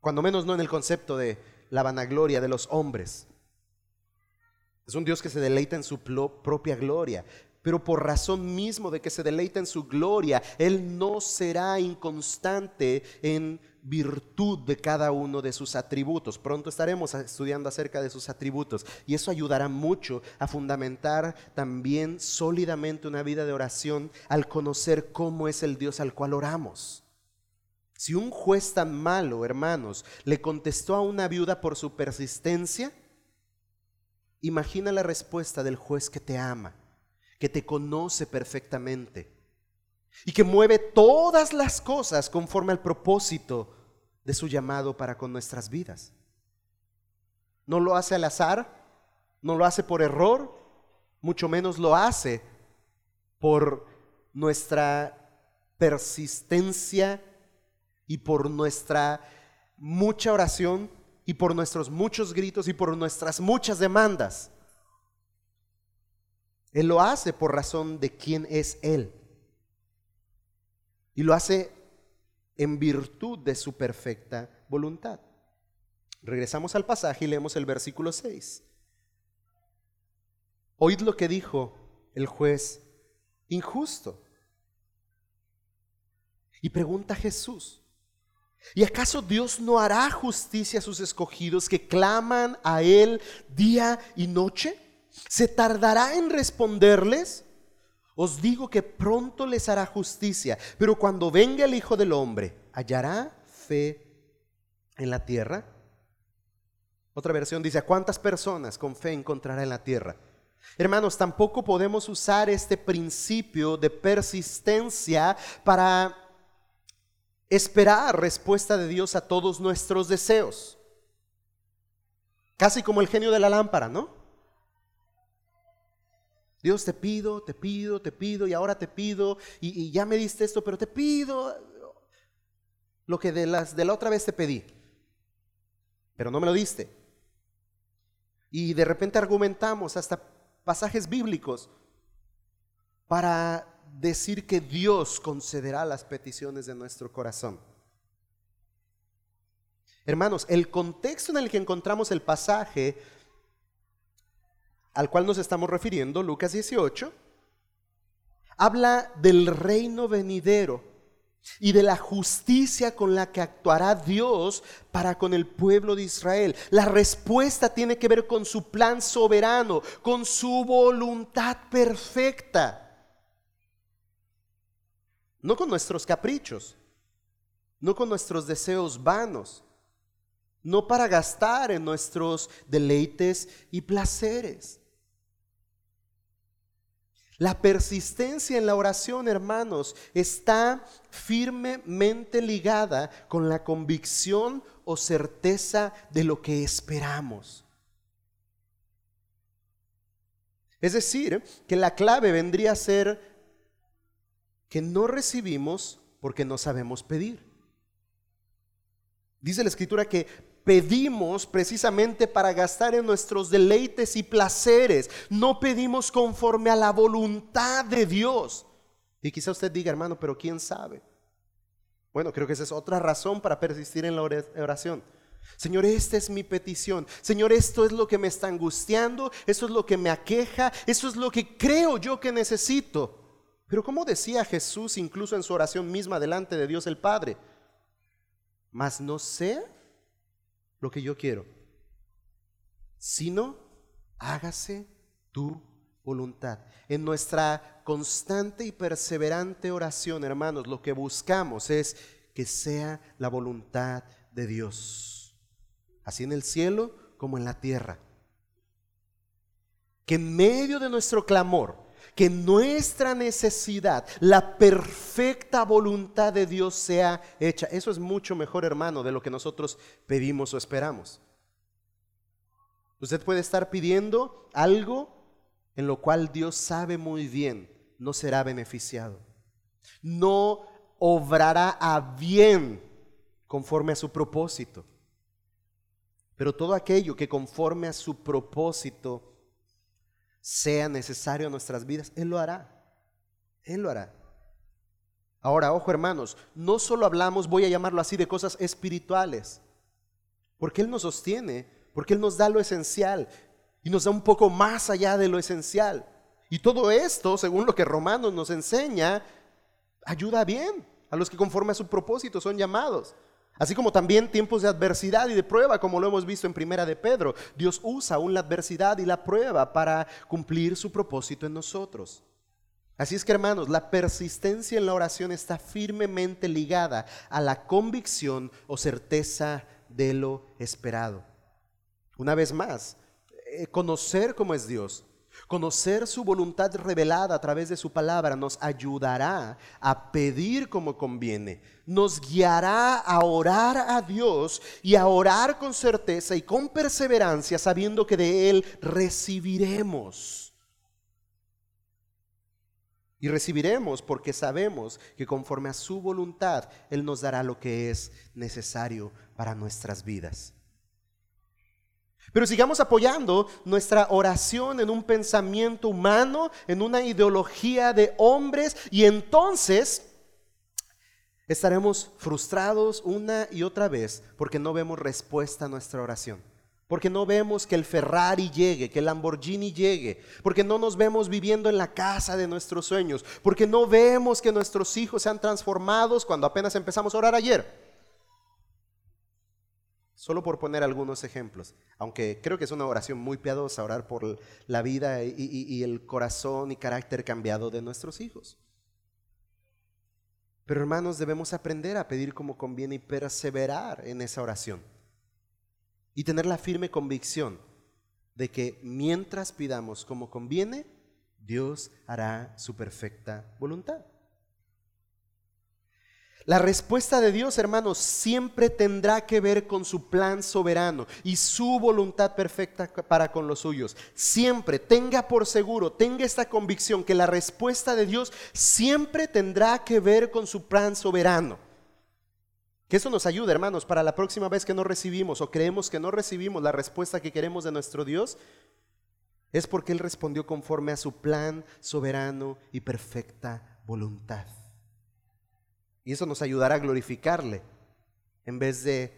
Cuando menos no en el concepto de la vanagloria de los hombres. Es un Dios que se deleita en su propia gloria. pero por razón mismo de que se deleita en su gloria, Él no será inconstante en virtud de cada uno de sus atributos. Pronto estaremos estudiando acerca de sus atributos y eso ayudará mucho a fundamentar también sólidamente una vida de oración al conocer cómo es el Dios al cual oramos. Si un juez tan malo, hermanos, le contestó a una viuda por su persistencia, imagina la respuesta del juez que te ama, que te conoce perfectamente y que mueve todas las cosas conforme al propósito de su llamado para con nuestras vidas. No lo hace al azar, no lo hace por error, mucho menos lo hace por nuestra persistencia y por nuestra mucha oración y por nuestros muchos gritos y por nuestras muchas demandas. Él lo hace por razón de quién es Él. Y lo hace en virtud de su perfecta voluntad. Regresamos al pasaje y leemos el versículo 6. Oíd lo que dijo el juez injusto. Y pregunta Jesús, ¿Y acaso Dios no hará justicia a sus escogidos que claman a Él día y noche? ¿Se tardará en responderles? Os digo que pronto les hará justicia, pero cuando venga el Hijo del Hombre, ¿hallará fe en la tierra? Otra versión dice, ¿a cuántas personas con fe encontrará en la tierra? Hermanos, tampoco podemos usar este principio de persistencia para esperar respuesta de Dios a todos nuestros deseos. Casi como el genio de la lámpara, ¿no? Dios te pido, te pido, te pido y ahora te pido y, ya me diste esto, pero te pido lo que de, las, de la otra vez te pedí, pero no me lo diste. Y de repente argumentamos hasta pasajes bíblicos para decir que Dios concederá las peticiones de nuestro corazón. Hermanos, el contexto en el que encontramos el pasaje al cual nos estamos refiriendo, Lucas 18, habla del reino venidero y de la justicia con la que actuará Dios para con el pueblo de Israel. La respuesta tiene que ver con su plan soberano, con su voluntad perfecta no con nuestros caprichos, no con nuestros deseos vanos, no para gastar en nuestros deleites y placeres. La persistencia en la oración, hermanos, está firmemente ligada con la convicción o certeza de lo que esperamos. Es decir, que la clave vendría a ser que no recibimos porque no sabemos pedir. Dice la escritura que pedimos precisamente para gastar en nuestros deleites y placeres. No pedimos conforme a la voluntad de Dios. Y quizá usted diga, hermano, pero ¿quién sabe? Bueno, creo que esa es otra razón para persistir en la oración. Señor, esta es mi petición. Señor, esto es lo que me está angustiando, esto es lo que me aqueja, esto es lo que creo yo que necesito. Pero como decía Jesús incluso en su oración misma delante de Dios el Padre, mas no sea lo que yo quiero, sino hágase tu voluntad. En nuestra constante y perseverante oración, hermanos, lo que buscamos es que sea la voluntad de Dios, así en el cielo como en la tierra. Que en medio de nuestro clamor, que nuestra necesidad, la perfecta voluntad de Dios sea hecha. Eso es mucho mejor, hermano, de lo que nosotros pedimos o esperamos. Usted puede estar pidiendo algo en lo cual Dios sabe muy bien no será beneficiado. No obrará a bien conforme a su propósito. Pero todo aquello que conforme a su propósito sea necesario en nuestras vidas, Él lo hará. Él lo hará. Ahora, ojo hermanos, no solo hablamos, voy a llamarlo así, de cosas espirituales, porque Él nos sostiene, porque Él nos da lo esencial y nos da un poco más allá de lo esencial. Y todo esto, según lo que Romanos nos enseña, ayuda bien a los que conforme a su propósito son llamados. Así como también tiempos de adversidad y de prueba, como lo hemos visto en Primera de Pedro. Dios usa aún la adversidad y la prueba para cumplir su propósito en nosotros. Así es que hermanos, la persistencia en la oración está firmemente ligada a la convicción o certeza de lo esperado. Una vez más, eh, conocer cómo es Dios, Conocer su voluntad revelada a través de su palabra nos ayudará a pedir como conviene, nos guiará a orar a Dios y a orar con certeza y con perseverancia sabiendo que de Él recibiremos. Y recibiremos porque sabemos que conforme a su voluntad Él nos dará lo que es necesario para nuestras vidas. Pero sigamos apoyando nuestra oración en un pensamiento humano, en una ideología de hombres, y entonces estaremos frustrados una y otra vez porque no vemos respuesta a nuestra oración. Porque no vemos que el Ferrari llegue, que el Lamborghini llegue, porque no nos vemos viviendo en la casa de nuestros sueños, porque no vemos que nuestros hijos sean transformados cuando apenas empezamos a orar ayer. Solo por poner algunos ejemplos, aunque creo que es una oración muy piadosa, orar por la vida y, el corazón y carácter cambiado de nuestros hijos. Pero hermanos, debemos aprender a pedir como conviene y perseverar en esa oración. Y tener la firme convicción de que mientras pidamos como conviene, Dios hará su perfecta voluntad. La respuesta de Dios, hermanos, siempre tendrá que ver con su plan soberano y su voluntad perfecta para con los suyos. Siempre tenga por seguro, tenga esta convicción que la respuesta de Dios siempre tendrá que ver con su plan soberano. Que eso nos ayude, hermanos, para la próxima vez que no recibimos o creemos que no recibimos la respuesta que queremos de nuestro Dios, es porque Él respondió conforme a su plan soberano y perfecta voluntad. Y eso nos ayudará a glorificarle en vez de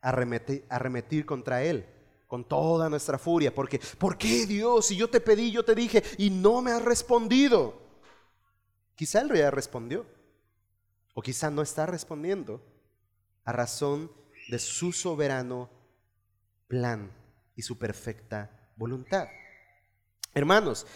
arremetir, contra Él con toda nuestra furia. Porque, ¿por qué Dios? Si yo te pedí, yo te dije y no me has respondido. Quizá Él ya respondió. O quizá no está respondiendo a razón de su soberano plan y su perfecta voluntad. Hermanos,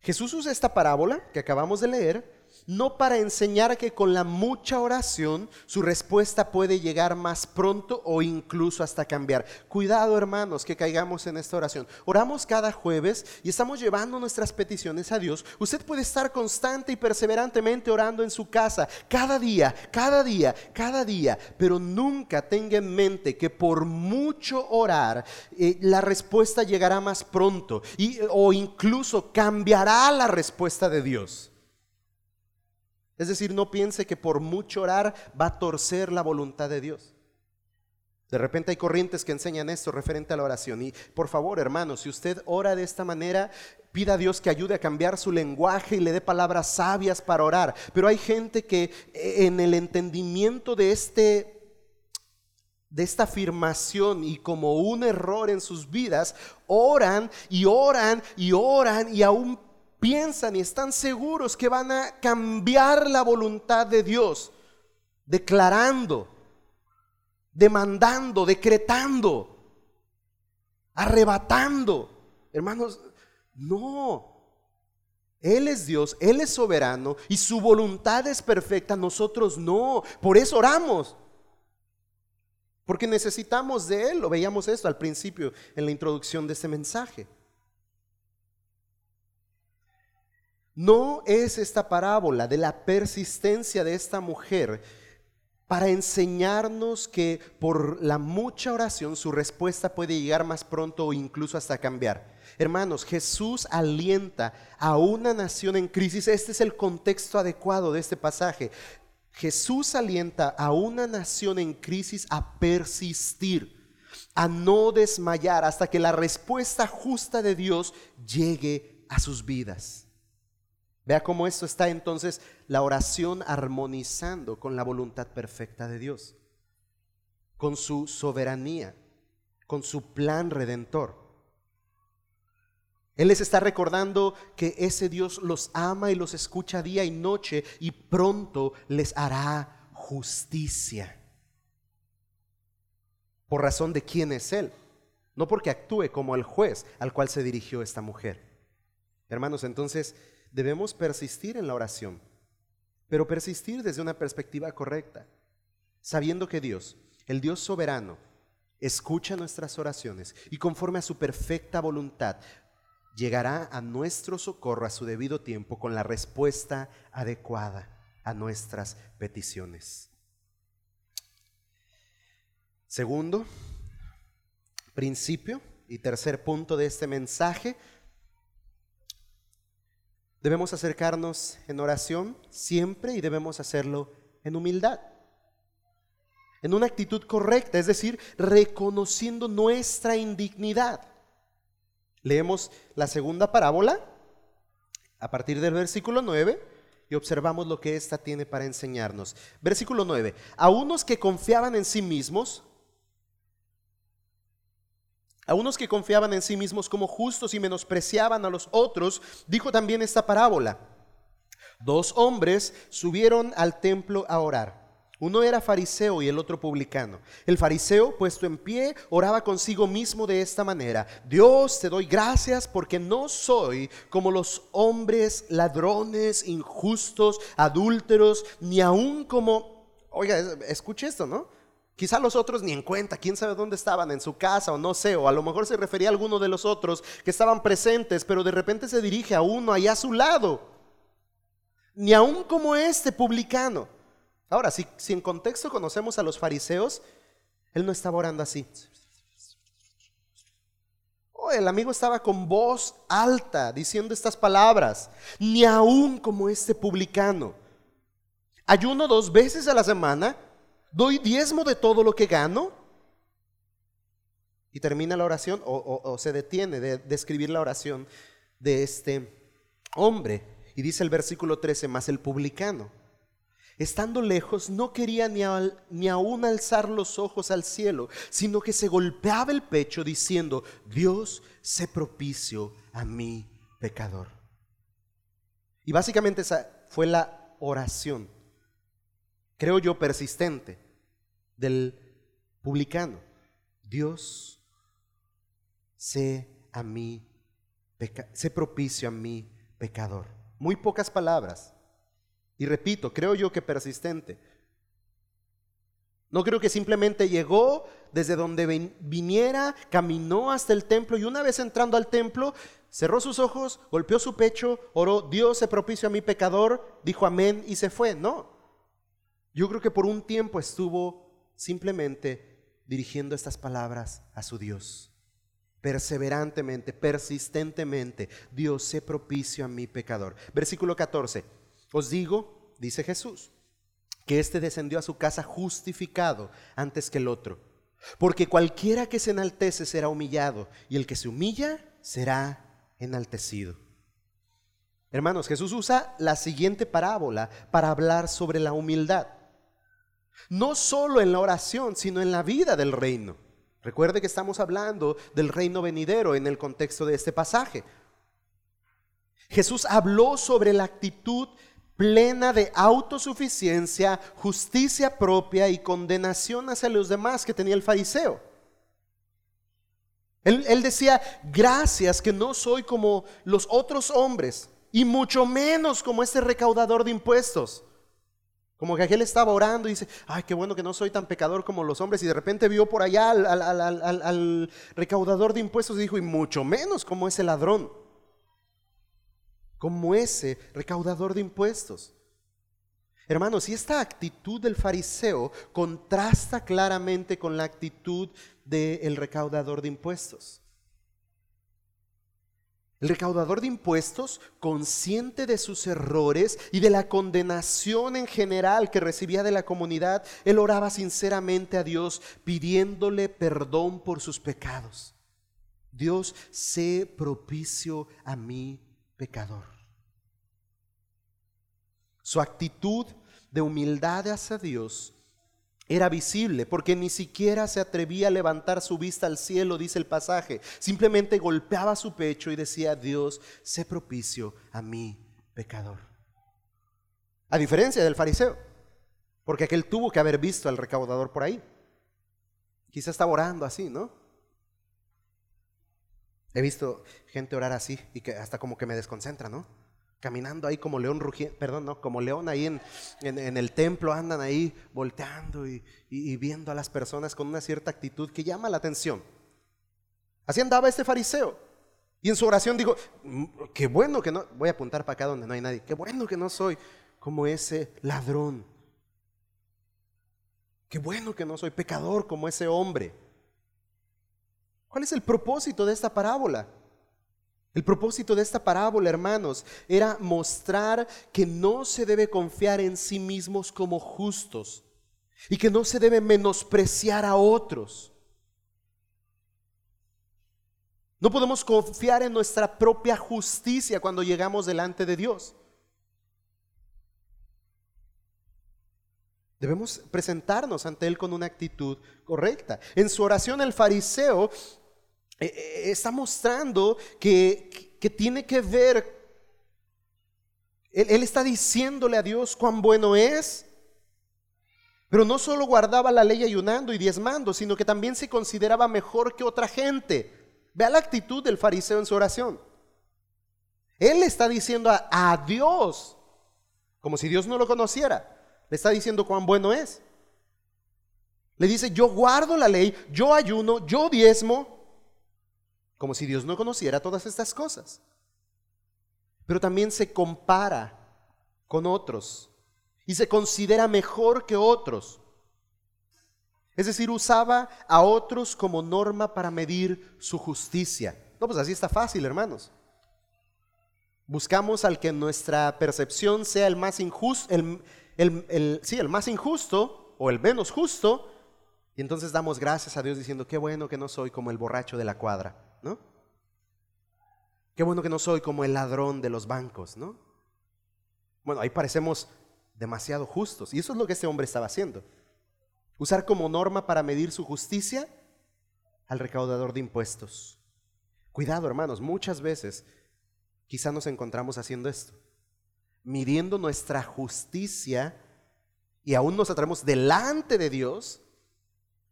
Jesús usa esta parábola que acabamos de leer no para enseñar que con la mucha oración su respuesta puede llegar más pronto o incluso hasta cambiar. Cuidado hermanos que caigamos en esta oración. Oramos cada jueves y estamos llevando nuestras peticiones a Dios. Usted puede estar constante y perseverantemente orando en su casa, cada día, cada día, cada día, pero nunca tenga en mente que por mucho orar eh, la respuesta llegará más pronto y, o incluso cambiará la respuesta de Dios. Es decir, no piense que por mucho orar va a torcer la voluntad de Dios. De repente hay corrientes que enseñan esto referente a la oración. Y por favor, hermano, si usted ora de esta manera, pida a Dios que ayude a cambiar su lenguaje y le dé palabras sabias para orar. Pero hay gente que eh, en el entendimiento de este de esta afirmación y como un error en sus vidas, oran y oran y oran y aún piensan y están seguros que van a cambiar la voluntad de Dios, declarando, demandando, decretando, arrebatando. Hermanos, no. Él es Dios, Él es soberano y su voluntad es perfecta, nosotros no. Por eso oramos. Porque necesitamos de Él. Lo veíamos esto al principio en la introducción de este mensaje. No es esta parábola de la persistencia de esta mujer para enseñarnos que por la mucha oración su respuesta puede llegar más pronto o incluso hasta cambiar. Hermanos, Jesús alienta a una nación en crisis. Este es el contexto adecuado de este pasaje. Jesús alienta a una nación en crisis a persistir, a no desmayar hasta que la respuesta justa de Dios llegue a sus vidas. Vea cómo esto está entonces la oración armonizando con la voluntad perfecta de Dios, con su soberanía, con su plan redentor. Él les está recordando que ese Dios los ama y los escucha día y noche y pronto les hará justicia. Por razón de quién es Él, no porque actúe como el juez al cual se dirigió esta mujer. Hermanos, entonces debemos persistir en la oración, pero persistir desde una perspectiva correcta, sabiendo que Dios, el Dios soberano, escucha nuestras oraciones y conforme a su perfecta voluntad llegará a nuestro socorro a su debido tiempo con la respuesta adecuada a nuestras peticiones. Segundo principio y tercer punto de este mensaje, debemos acercarnos en oración siempre y debemos hacerlo en humildad en una actitud correcta, es decir, reconociendo nuestra indignidad. Leemos la segunda parábola a partir del versículo 9 y observamos lo que ésta tiene para enseñarnos. Versículo 9. A unos que confiaban en sí mismos, a unos que confiaban en sí mismos como justos y menospreciaban a los otros, dijo también esta parábola. Dos hombres subieron al templo a orar uno era fariseo y el otro publicano. El fariseo, puesto en pie, oraba consigo mismo de esta manera. Dios, te doy gracias porque no soy como los hombres ladrones, injustos, adúlteros, ni aún como... Oiga, escuche esto, ¿no? Quizá los otros ni en cuenta, quién sabe dónde estaban, en su casa o no sé, o a lo mejor se refería a alguno de los otros que estaban presentes, pero de repente se dirige a uno allá a su lado. Ni aún como este publicano. Ahora, si, en contexto conocemos a los fariseos, él no estaba orando así. Oh, el amigo estaba con voz alta diciendo estas palabras, ni aún como este publicano. Ayuno dos veces a la semana, doy diezmo de todo lo que gano. Y termina la oración o, se detiene de, de escribir la oración de este hombre. Y dice el versículo 13, más el publicano estando lejos, no quería ni, ni aún alzar los ojos al cielo, sino que se golpeaba el pecho diciendo, Dios, sé propicio a mi pecador. Y básicamente esa fue la oración, creo yo, persistente del publicano. Dios, sé a mí, sé propicio a mi pecador. Muy pocas palabras, y repito, creo yo que persistente. No creo que simplemente llegó desde donde viniera, caminó hasta el templo y una vez entrando al templo, cerró sus ojos, golpeó su pecho, oró, Dios se propicio a mi pecador, dijo amén y se fue. No. Yo creo que por un tiempo estuvo simplemente dirigiendo estas palabras a su Dios. Perseverantemente, persistentemente, Dios se propicio a mi pecador. Versículo 14. Os digo, dice Jesús, que éste descendió a su casa justificado antes que el otro. Porque cualquiera que se enaltece será humillado y el que se humilla será enaltecido. Hermanos, Jesús usa la siguiente parábola para hablar sobre la humildad. No solo en la oración, sino en la vida del reino. Recuerde que estamos hablando del reino venidero en el contexto de este pasaje. Jesús habló sobre la actitud plena de autosuficiencia, justicia propia y condenación hacia los demás que tenía el fariseo. Él, decía, gracias que no soy como los otros hombres y mucho menos como este recaudador de impuestos. Como que aquel estaba orando y dice, ay, qué bueno que no soy tan pecador como los hombres. Y de repente vio por allá al, recaudador de impuestos y dijo, y mucho menos como ese ladrón como ese recaudador de impuestos. Hermanos, y esta actitud del fariseo contrasta claramente con la actitud del recaudador de impuestos. El recaudador de impuestos, consciente de sus errores y de la condenación en general que recibía de la comunidad, él oraba sinceramente a Dios pidiéndole perdón por sus pecados. Dios, sé propicio a mí, pecador. Su actitud de humildad hacia Dios era visible, porque ni siquiera se atrevía a levantar su vista al cielo, dice el pasaje. Simplemente golpeaba su pecho y decía, Dios, sé propicio a mí, pecador. A diferencia del fariseo, porque aquel tuvo que haber visto al recaudador por ahí. Quizá estaba orando así, ¿no? He visto gente orar así y que hasta como que me desconcentra, ¿no? Caminando ahí como león rugiendo, perdón, no, como león ahí en, en, el templo, andan ahí volteando y, viendo a las personas con una cierta actitud que llama la atención. Así andaba este fariseo. Y en su oración digo, mm, qué bueno que no, voy a apuntar para acá donde no hay nadie, qué bueno que no soy como ese ladrón. Qué bueno que no soy pecador como ese hombre. ¿Cuál es el propósito de esta parábola? El propósito de esta parábola, hermanos, era mostrar que no se debe confiar en sí mismos como justos y que no se debe menospreciar a otros. No podemos confiar en nuestra propia justicia cuando llegamos delante de Dios. Debemos presentarnos ante Él con una actitud correcta. En su oración el fariseo está mostrando que, tiene que ver, él, está diciéndole a Dios cuán bueno es, pero no solo guardaba la ley ayunando y diezmando, sino que también se consideraba mejor que otra gente. Vea la actitud del fariseo en su oración. Él está diciendo a, a, Dios, como si Dios no lo conociera, le está diciendo cuán bueno es. Le dice, yo guardo la ley, yo ayuno, yo diezmo, como si Dios no conociera todas estas cosas. Pero también se compara con otros y se considera mejor que otros. Es decir, usaba a otros como norma para medir su justicia. No, pues así está fácil, hermanos. Buscamos al que nuestra percepción sea el más injusto, el, sí, el más injusto o el menos justo, y entonces damos gracias a Dios diciendo, qué bueno que no soy como el borracho de la cuadra. ¿No? Qué bueno que no soy como el ladrón de los bancos, ¿no? Bueno, ahí parecemos demasiado justos. Y eso es lo que este hombre estaba haciendo. Usar como norma para medir su justicia al recaudador de impuestos. Cuidado, hermanos, muchas veces quizá nos encontramos haciendo esto. Midiendo nuestra justicia y aún nos atraemos delante de Dios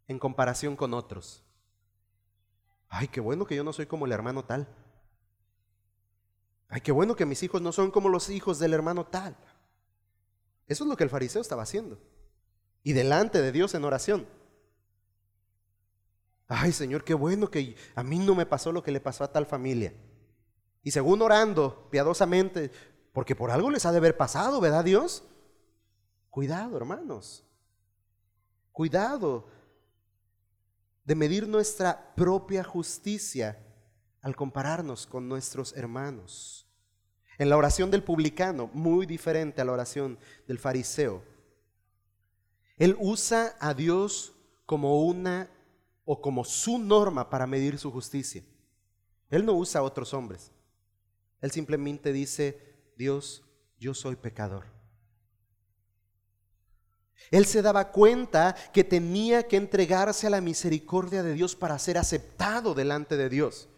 en comparación con otros. Ay, qué bueno que yo no soy como el hermano tal. Ay, qué bueno que mis hijos no son como los hijos del hermano tal. Eso es lo que el fariseo estaba haciendo. Y delante de Dios en oración. Ay, Señor, qué bueno que a mí no me pasó lo que le pasó a tal familia. Y según orando piadosamente, porque por algo les ha de haber pasado, ¿verdad Dios? Cuidado, hermanos. Cuidado de medir nuestra propia justicia al compararnos con nuestros hermanos. En la oración del publicano, muy diferente a la oración del fariseo, él usa a Dios como una o como su norma para medir su justicia. Él no usa a otros hombres. Él simplemente dice, Dios, yo soy pecador. Él se daba cuenta que tenía que entregarse a la misericordia de Dios para ser aceptado delante de Dios.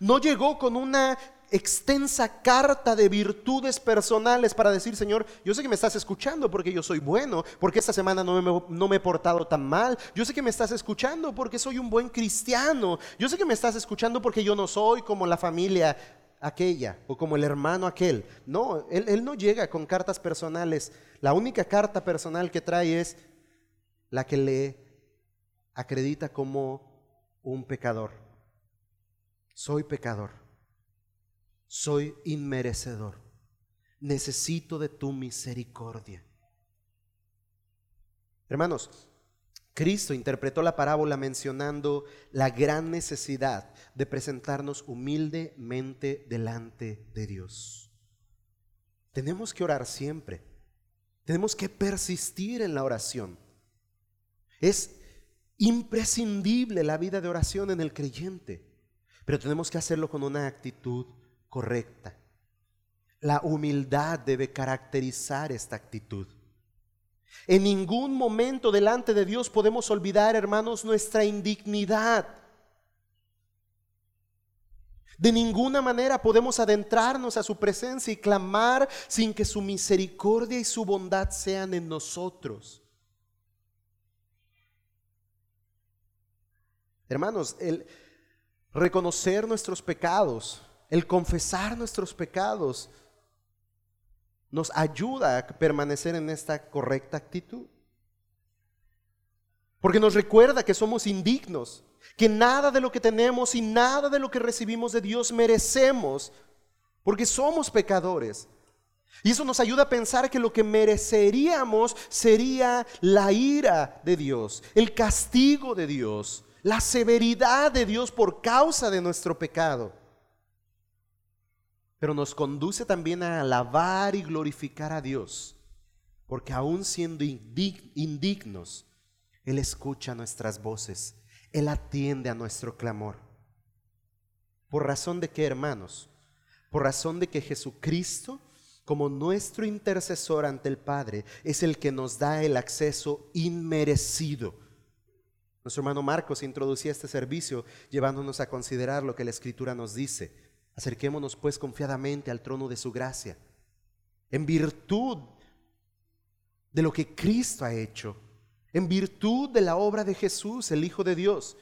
No llegó con una extensa carta de virtudes personales para decir, Señor, yo sé que me estás escuchando porque yo soy bueno, porque esta semana no me, no me, he portado tan mal, yo sé que me estás escuchando porque soy un buen cristiano, yo sé que me estás escuchando porque yo no soy como la familia aquella o como el hermano aquel. No, él, no llega con cartas personales. La única carta personal que trae es la que le acredita como un pecador. Soy pecador. Soy inmerecedor. Necesito de tu misericordia. Hermanos, Cristo interpretó la parábola mencionando la gran necesidad de presentarnos humildemente delante de Dios. Tenemos que orar siempre. Tenemos que persistir en la oración. Es imprescindible la vida de oración en el creyente, pero tenemos que hacerlo con una actitud correcta. La humildad debe caracterizar esta actitud. En ningún momento delante de Dios podemos olvidar, hermanos, nuestra indignidad. De ninguna manera podemos adentrarnos a su presencia y clamar sin que su misericordia y su bondad sean en nosotros. Hermanos, el reconocer nuestros pecados, el confesar nuestros pecados, nos ayuda a permanecer en esta correcta actitud. Porque nos recuerda que somos indignos, que nada de lo que tenemos y nada de lo que recibimos de Dios merecemos, porque somos pecadores. Y eso nos ayuda a pensar que lo que mereceríamos sería la ira de Dios, el castigo de Dios, la severidad de Dios por causa de nuestro pecado. Pero nos conduce también a alabar y glorificar a Dios, porque aún siendo indignos, Él escucha nuestras voces él atiende a nuestro clamor. ¿Por razón de qué, hermanos? Por razón de que Jesucristo, como nuestro intercesor ante el Padre, es el que nos da el acceso inmerecido. Nuestro hermano Marcos introducía este servicio llevándonos a considerar lo que la Escritura nos dice. Acerquémonos pues confiadamente al trono de su gracia, en virtud de lo que Cristo ha hecho en virtud de la obra de Jesús, el Hijo de Dios.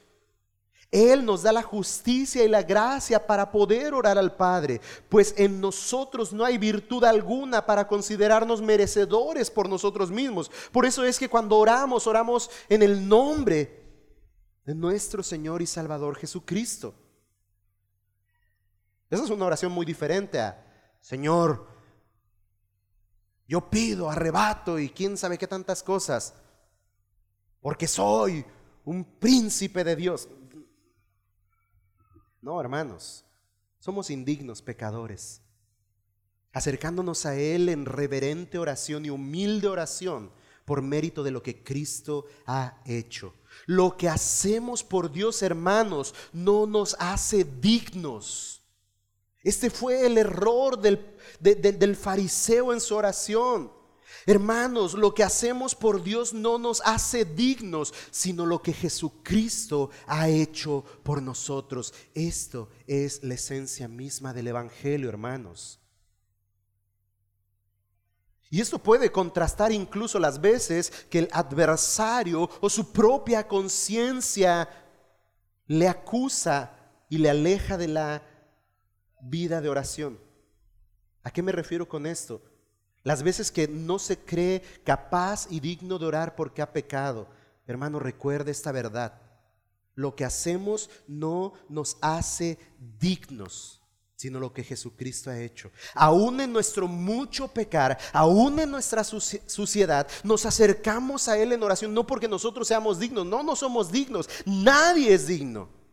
Él nos da la justicia y la gracia para poder orar al Padre, pues en nosotros no hay virtud alguna para considerarnos merecedores por nosotros mismos. Por eso es que cuando oramos, oramos en el nombre de nuestro Señor y Salvador Jesucristo. Esa es una oración muy diferente a, Señor, yo pido, arrebato y quién sabe qué tantas cosas porque soy un príncipe de Dios. No, hermanos, somos indignos pecadores. Acercándonos a Él en reverente oración y humilde oración por mérito de lo que Cristo ha hecho. Lo que hacemos por Dios, hermanos, no nos hace dignos. Este fue el error del, fariseo en su oración. Hermanos, lo que hacemos por Dios no nos hace dignos, sino lo que Jesucristo ha hecho por nosotros. Esto es la esencia misma del Evangelio, hermanos. Y esto puede contrastar incluso las veces que el adversario o su propia conciencia le acusa y le aleja de la vida de oración. ¿A qué me refiero con esto? Las veces que no se cree capaz y digno de orar porque ha pecado. Hermano, recuerde esta verdad. Lo que hacemos no nos hace dignos, sino lo que Jesucristo ha hecho. Aún en nuestro mucho pecar, aún en nuestra suciedad, nos acercamos a Él en oración, no porque nosotros seamos dignos, no, no somos dignos, nadie es digno.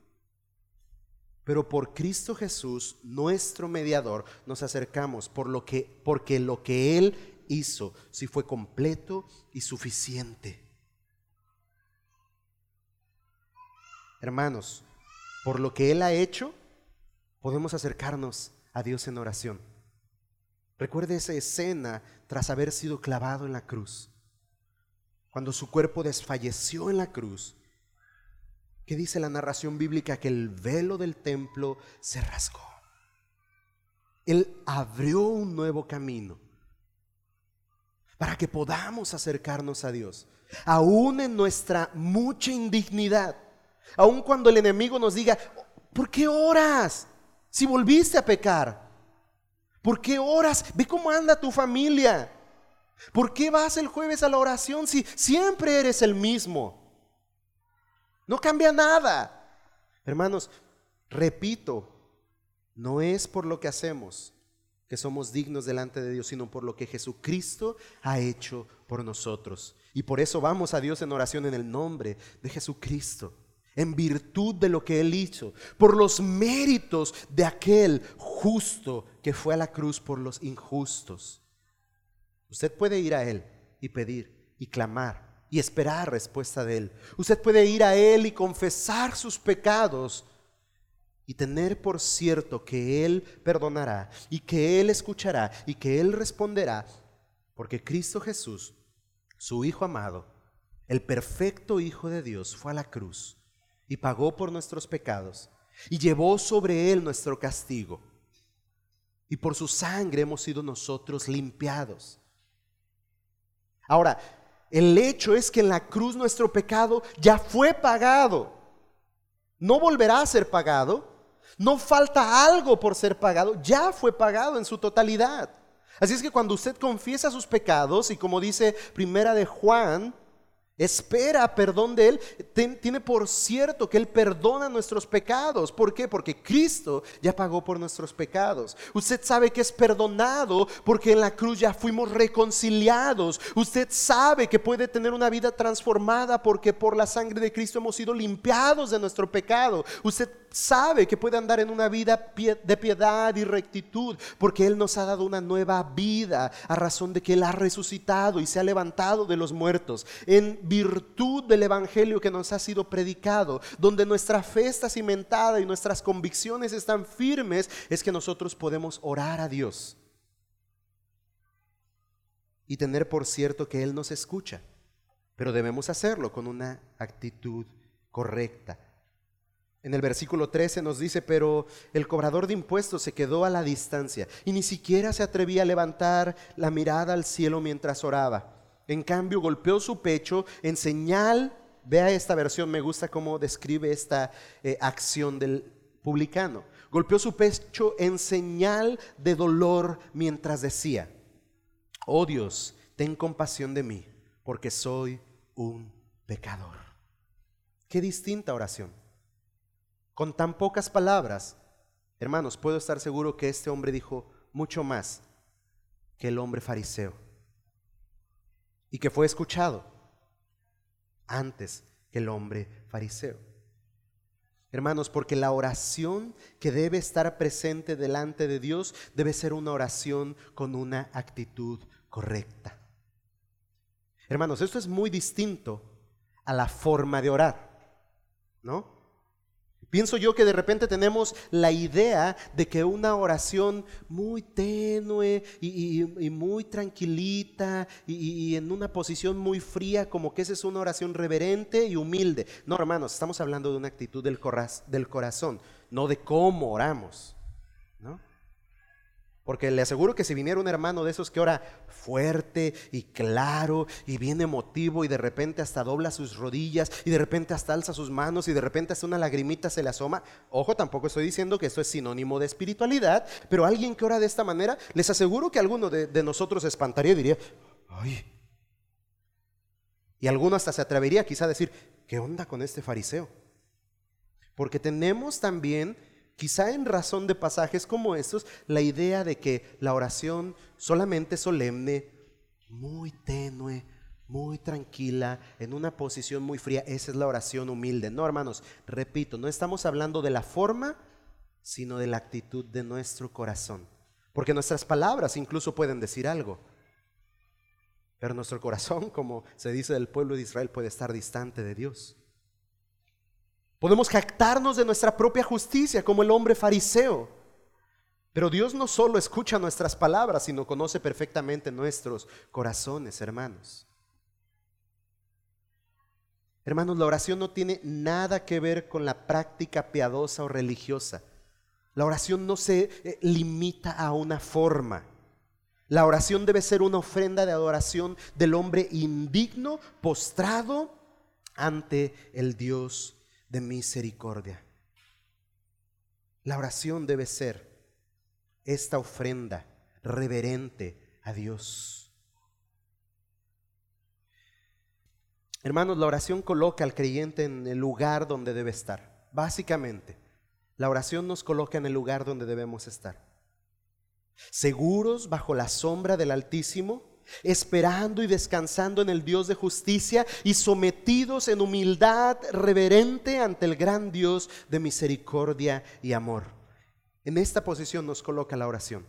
Pero por Cristo Jesús, nuestro mediador, nos acercamos por lo que, porque lo que Él hizo sí fue completo y suficiente. Hermanos, por lo que Él ha hecho, podemos acercarnos a Dios en oración. Recuerde esa escena tras haber sido clavado en la cruz. Cuando su cuerpo desfalleció en la cruz, ¿Qué dice la narración bíblica? Que el velo del templo se rasgó. Él abrió un nuevo camino para que podamos acercarnos a Dios, aún en nuestra mucha indignidad, aún cuando el enemigo nos diga, ¿por qué oras? Si volviste a pecar, ¿por qué oras? Ve cómo anda tu familia. ¿Por qué vas el jueves a la oración si siempre eres el mismo? No cambia nada. Hermanos, repito, no es por lo que hacemos que somos dignos delante de Dios, sino por lo que Jesucristo ha hecho por nosotros. Y por eso vamos a Dios en oración en el nombre de Jesucristo, en virtud de lo que Él hizo, por los méritos de aquel justo que fue a la cruz por los injustos. Usted puede ir a Él y pedir y clamar y esperar respuesta de Él. Usted puede ir a Él y confesar sus pecados y tener por cierto que Él perdonará y que Él escuchará y que Él responderá, porque Cristo Jesús, su Hijo amado, el perfecto Hijo de Dios, fue a la cruz y pagó por nuestros pecados y llevó sobre él nuestro castigo. Y por su sangre hemos sido nosotros limpiados. Ahora, el hecho es que en la cruz nuestro pecado ya fue pagado. No volverá a ser pagado. No falta algo por ser pagado. Ya fue pagado en su totalidad. Así es que cuando usted confiesa sus pecados y como dice Primera de Juan, espera perdón de Él, tiene por cierto que Él perdona nuestros pecados. ¿Por qué? Porque Cristo ya pagó por nuestros pecados. Usted sabe que es perdonado porque en la cruz ya fuimos reconciliados. Usted sabe que puede tener una vida transformada porque por la sangre de Cristo hemos sido limpiados de nuestro pecado. Usted sabe que puede andar en una vida de piedad y rectitud, porque Él nos ha dado una nueva vida a razón de que Él ha resucitado y se ha levantado de los muertos, en virtud del Evangelio que nos ha sido predicado, donde nuestra fe está cimentada y nuestras convicciones están firmes, es que nosotros podemos orar a Dios y tener por cierto que Él nos escucha, pero debemos hacerlo con una actitud correcta en el versículo 13 nos dice, pero el cobrador de impuestos se quedó a la distancia y ni siquiera se atrevía a levantar la mirada al cielo mientras oraba. En cambio, golpeó su pecho en señal, vea esta versión, me gusta cómo describe esta eh, acción del publicano. Golpeó su pecho en señal de dolor mientras decía, oh Dios, ten compasión de mí, porque soy un pecador. Qué distinta oración con tan pocas palabras, hermanos, puedo estar seguro que este hombre dijo mucho más que el hombre fariseo y que fue escuchado antes que el hombre fariseo. Hermanos, porque la oración que debe estar presente delante de Dios debe ser una oración con una actitud correcta. Hermanos, esto es muy distinto a la forma de orar, ¿no? Pienso yo que de repente tenemos la idea de que una oración muy tenue y, muy tranquilita y, en una posición muy fría, como que esa es una oración reverente y humilde. No, hermanos, estamos hablando de una actitud del, del corazón, no de cómo oramos. Porque le aseguro que si viniera un hermano de esos que ora fuerte y claro y bien emotivo y de repente hasta dobla sus rodillas y de repente hasta alza sus manos y de repente hasta una lagrimita se le asoma, ojo, tampoco estoy diciendo que esto es sinónimo de espiritualidad, pero alguien que ora de esta manera, les aseguro que alguno de, nosotros espantaría y diría, ay. Y alguno hasta se atrevería quizá a decir, ¿qué onda con este fariseo? Porque tenemos también quizá en razón de pasajes como estos, la idea de que la oración solamente solemne, muy tenue, muy tranquila, en una posición muy fría, esa es la oración humilde. No, hermanos, repito, no estamos hablando de la forma, sino de la actitud de nuestro corazón. Porque nuestras palabras incluso pueden decir algo. Pero nuestro corazón, como se dice del pueblo de Israel, puede estar distante de Dios. Podemos jactarnos de nuestra propia justicia como el hombre fariseo. Pero Dios no solo escucha nuestras palabras, sino conoce perfectamente nuestros corazones, hermanos. Hermanos, la oración no tiene nada que ver con la práctica piadosa o religiosa. La oración no se eh, limita a una forma. La oración debe ser una ofrenda de adoración del hombre indigno, postrado ante el Dios de misericordia. La oración debe ser esta ofrenda reverente a Dios. Hermanos, la oración coloca al creyente en el lugar donde debe estar. Básicamente, la oración nos coloca en el lugar donde debemos estar. Seguros bajo la sombra del Altísimo, esperando y descansando en el Dios de justicia y sometidos en humildad reverente ante el gran Dios de misericordia y amor. En esta posición nos coloca la oración.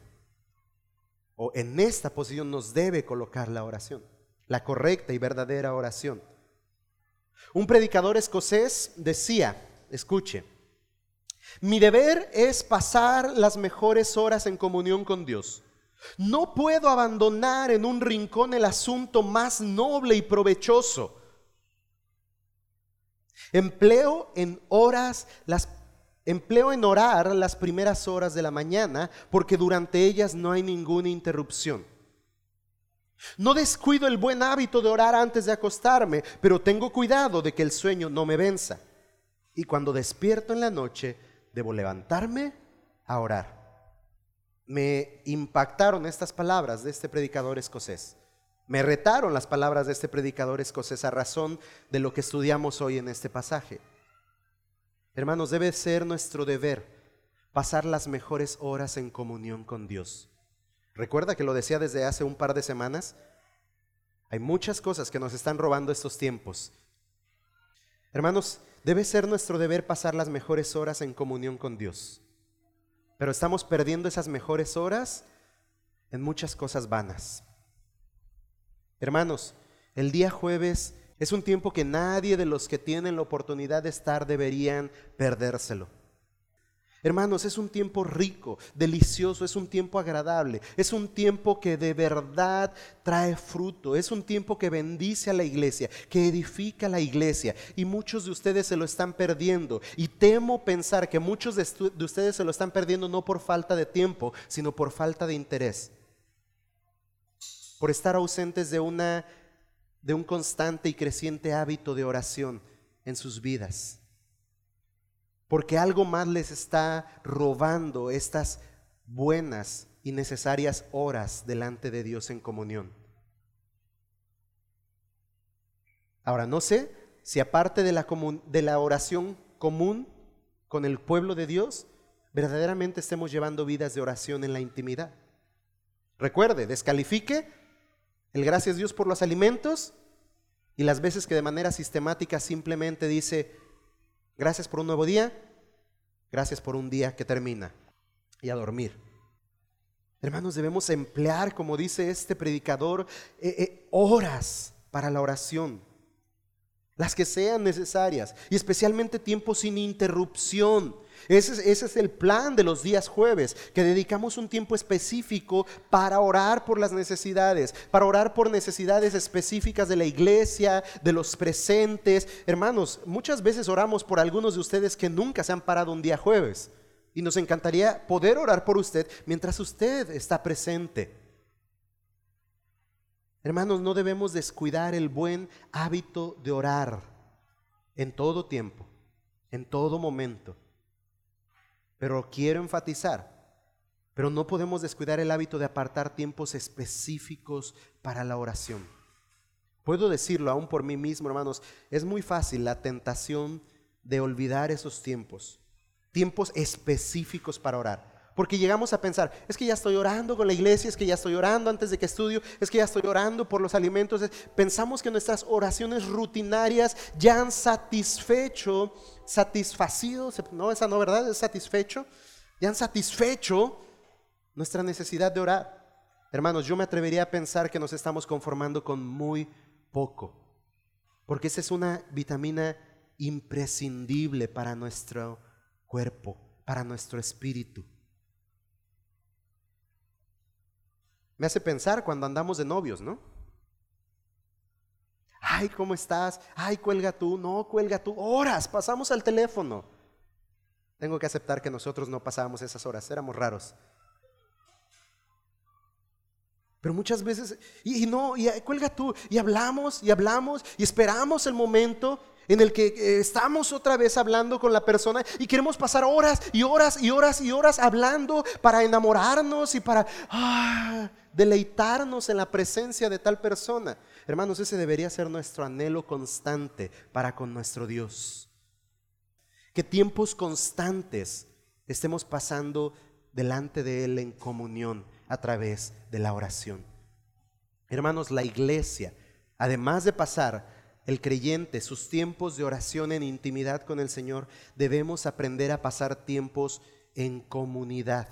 O en esta posición nos debe colocar la oración, la correcta y verdadera oración. Un predicador escocés decía, escuche, mi deber es pasar las mejores horas en comunión con Dios No puedo abandonar en un rincón el asunto más noble y provechoso. Empleo en horas las empleo en orar las primeras horas de la mañana porque durante ellas no hay ninguna interrupción. No descuido el buen hábito de orar antes de acostarme, pero tengo cuidado de que el sueño no me venza. Y cuando despierto en la noche, debo levantarme a orar me impactaron estas palabras de este predicador escocés. Me retaron las palabras de este predicador escocés a razón de lo que estudiamos hoy en este pasaje. Hermanos, debe ser nuestro deber pasar las mejores horas en comunión con Dios. Recuerda que lo decía desde hace un par de semanas. Hay muchas cosas que nos están robando estos tiempos. Hermanos, debe ser nuestro deber pasar las mejores horas en comunión con Dios. Pero estamos perdiendo esas mejores horas en muchas cosas vanas. Hermanos, el día jueves es un tiempo que nadie de los que tienen la oportunidad de estar deberían perdérselo. Hermanos, es un tiempo rico, delicioso, es un tiempo agradable, es un tiempo que de verdad trae fruto, es un tiempo que bendice a la iglesia, que edifica a la iglesia. Y muchos de ustedes se lo están perdiendo. Y temo pensar que muchos de, de ustedes se lo están perdiendo no por falta de tiempo, sino por falta de interés. Por estar ausentes de, una, de un constante y creciente hábito de oración en sus vidas porque algo más les está robando estas buenas y necesarias horas delante de Dios en comunión. Ahora, no sé si aparte de la, oración común con el pueblo de Dios, verdaderamente estemos llevando vidas de oración en la intimidad. Recuerde, descalifique el gracias Dios por los alimentos y las veces que de manera sistemática simplemente dice, Gracias por un nuevo día. Gracias por un día que termina. Y a dormir. Hermanos, debemos emplear, como dice este predicador, eh, eh, horas para la oración. Las que sean necesarias. Y especialmente tiempo sin interrupción. Ese es, el plan de los días jueves, que dedicamos un tiempo específico para orar por las necesidades, para orar por necesidades específicas de la iglesia, de los presentes. Hermanos, muchas veces oramos por algunos de ustedes que nunca se han parado un día jueves. Y nos encantaría poder orar por usted mientras usted está presente. Hermanos, no debemos descuidar el buen hábito de orar en todo tiempo, en todo momento. Pero quiero enfatizar, pero no podemos descuidar el hábito de apartar tiempos específicos para la oración. Puedo decirlo aún por mí mismo, hermanos, es muy fácil la tentación de olvidar esos tiempos, tiempos específicos para orar. Porque llegamos a pensar, es que ya estoy orando con la iglesia, es que ya estoy orando antes de que estudio, es que ya estoy orando por los alimentos. Pensamos que nuestras oraciones rutinarias ya han satisfecho, satisfacido, no, esa no, ¿verdad? Es satisfecho, ya han satisfecho nuestra necesidad de orar. Hermanos, yo me atrevería a pensar que nos estamos conformando con muy poco, porque esa es una vitamina imprescindible para nuestro cuerpo, para nuestro espíritu. Me hace pensar cuando andamos de novios, ¿no? Ay, ¿cómo estás? Ay, cuelga tú. No, cuelga tú. Horas, pasamos al teléfono. Tengo que aceptar que nosotros no pasábamos esas horas, éramos raros. Pero muchas veces, y, no, y cuelga tú, y hablamos, y hablamos, y esperamos el momento en el que eh, estamos otra vez hablando con la persona y queremos pasar horas y horas y horas y horas hablando para enamorarnos y para ah, deleitarnos en la presencia de tal persona. Hermanos, ese debería ser nuestro anhelo constante para con nuestro Dios. Que tiempos constantes estemos pasando delante de Él en comunión a través de la oración. Hermanos, la iglesia, además de pasar el creyente sus tiempos de oración en intimidad con el Señor, debemos aprender a pasar tiempos en comunidad,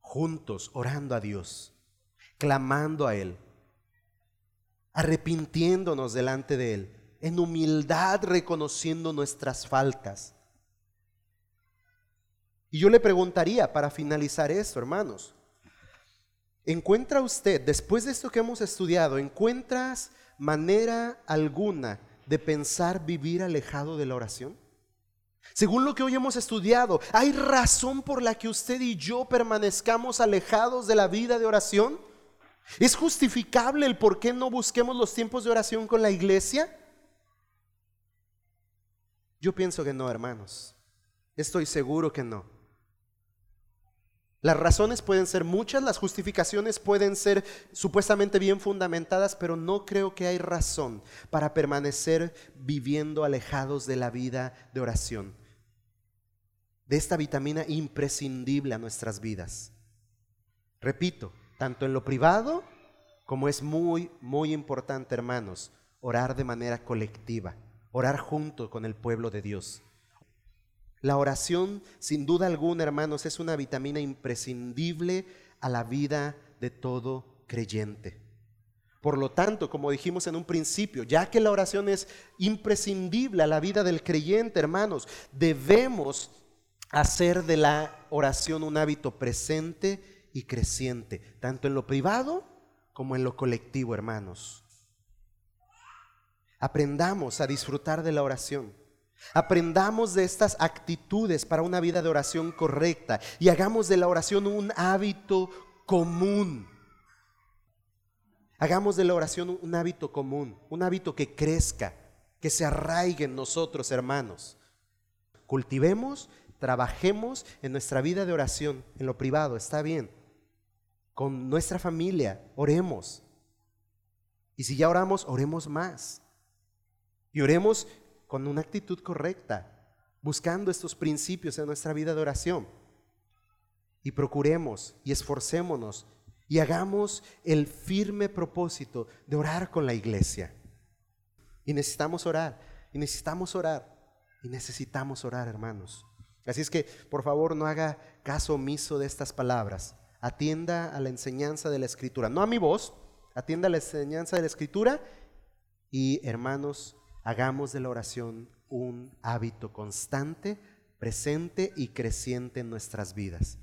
juntos, orando a Dios, clamando a Él, arrepintiéndonos delante de Él, en humildad reconociendo nuestras faltas. Y yo le preguntaría para finalizar esto, hermanos, ¿Encuentra usted, después de esto que hemos estudiado, encuentras manera alguna de pensar vivir alejado de la oración? Según lo que hoy hemos estudiado, ¿hay razón por la que usted y yo permanezcamos alejados de la vida de oración? ¿Es justificable el por qué no busquemos los tiempos de oración con la iglesia? Yo pienso que no, hermanos. Estoy seguro que no. Las razones pueden ser muchas, las justificaciones pueden ser supuestamente bien fundamentadas, pero no creo que hay razón para permanecer viviendo alejados de la vida de oración, de esta vitamina imprescindible a nuestras vidas. Repito, tanto en lo privado como es muy, muy importante, hermanos, orar de manera colectiva, orar junto con el pueblo de Dios. La oración, sin duda alguna, hermanos, es una vitamina imprescindible a la vida de todo creyente. Por lo tanto, como dijimos en un principio, ya que la oración es imprescindible a la vida del creyente, hermanos, debemos hacer de la oración un hábito presente y creciente, tanto en lo privado como en lo colectivo, hermanos. Aprendamos a disfrutar de la oración. Aprendamos de estas actitudes para una vida de oración correcta y hagamos de la oración un hábito común. Hagamos de la oración un hábito común, un hábito que crezca, que se arraigue en nosotros, hermanos. Cultivemos, trabajemos en nuestra vida de oración, en lo privado, está bien. Con nuestra familia, oremos. Y si ya oramos, oremos más. Y oremos con una actitud correcta, buscando estos principios en nuestra vida de oración. Y procuremos y esforcémonos y hagamos el firme propósito de orar con la iglesia. Y necesitamos orar, y necesitamos orar, y necesitamos orar, hermanos. Así es que, por favor, no haga caso omiso de estas palabras. Atienda a la enseñanza de la Escritura, no a mi voz, atienda a la enseñanza de la Escritura y, hermanos, hagamos de la oración un hábito constante, presente y creciente en nuestras vidas.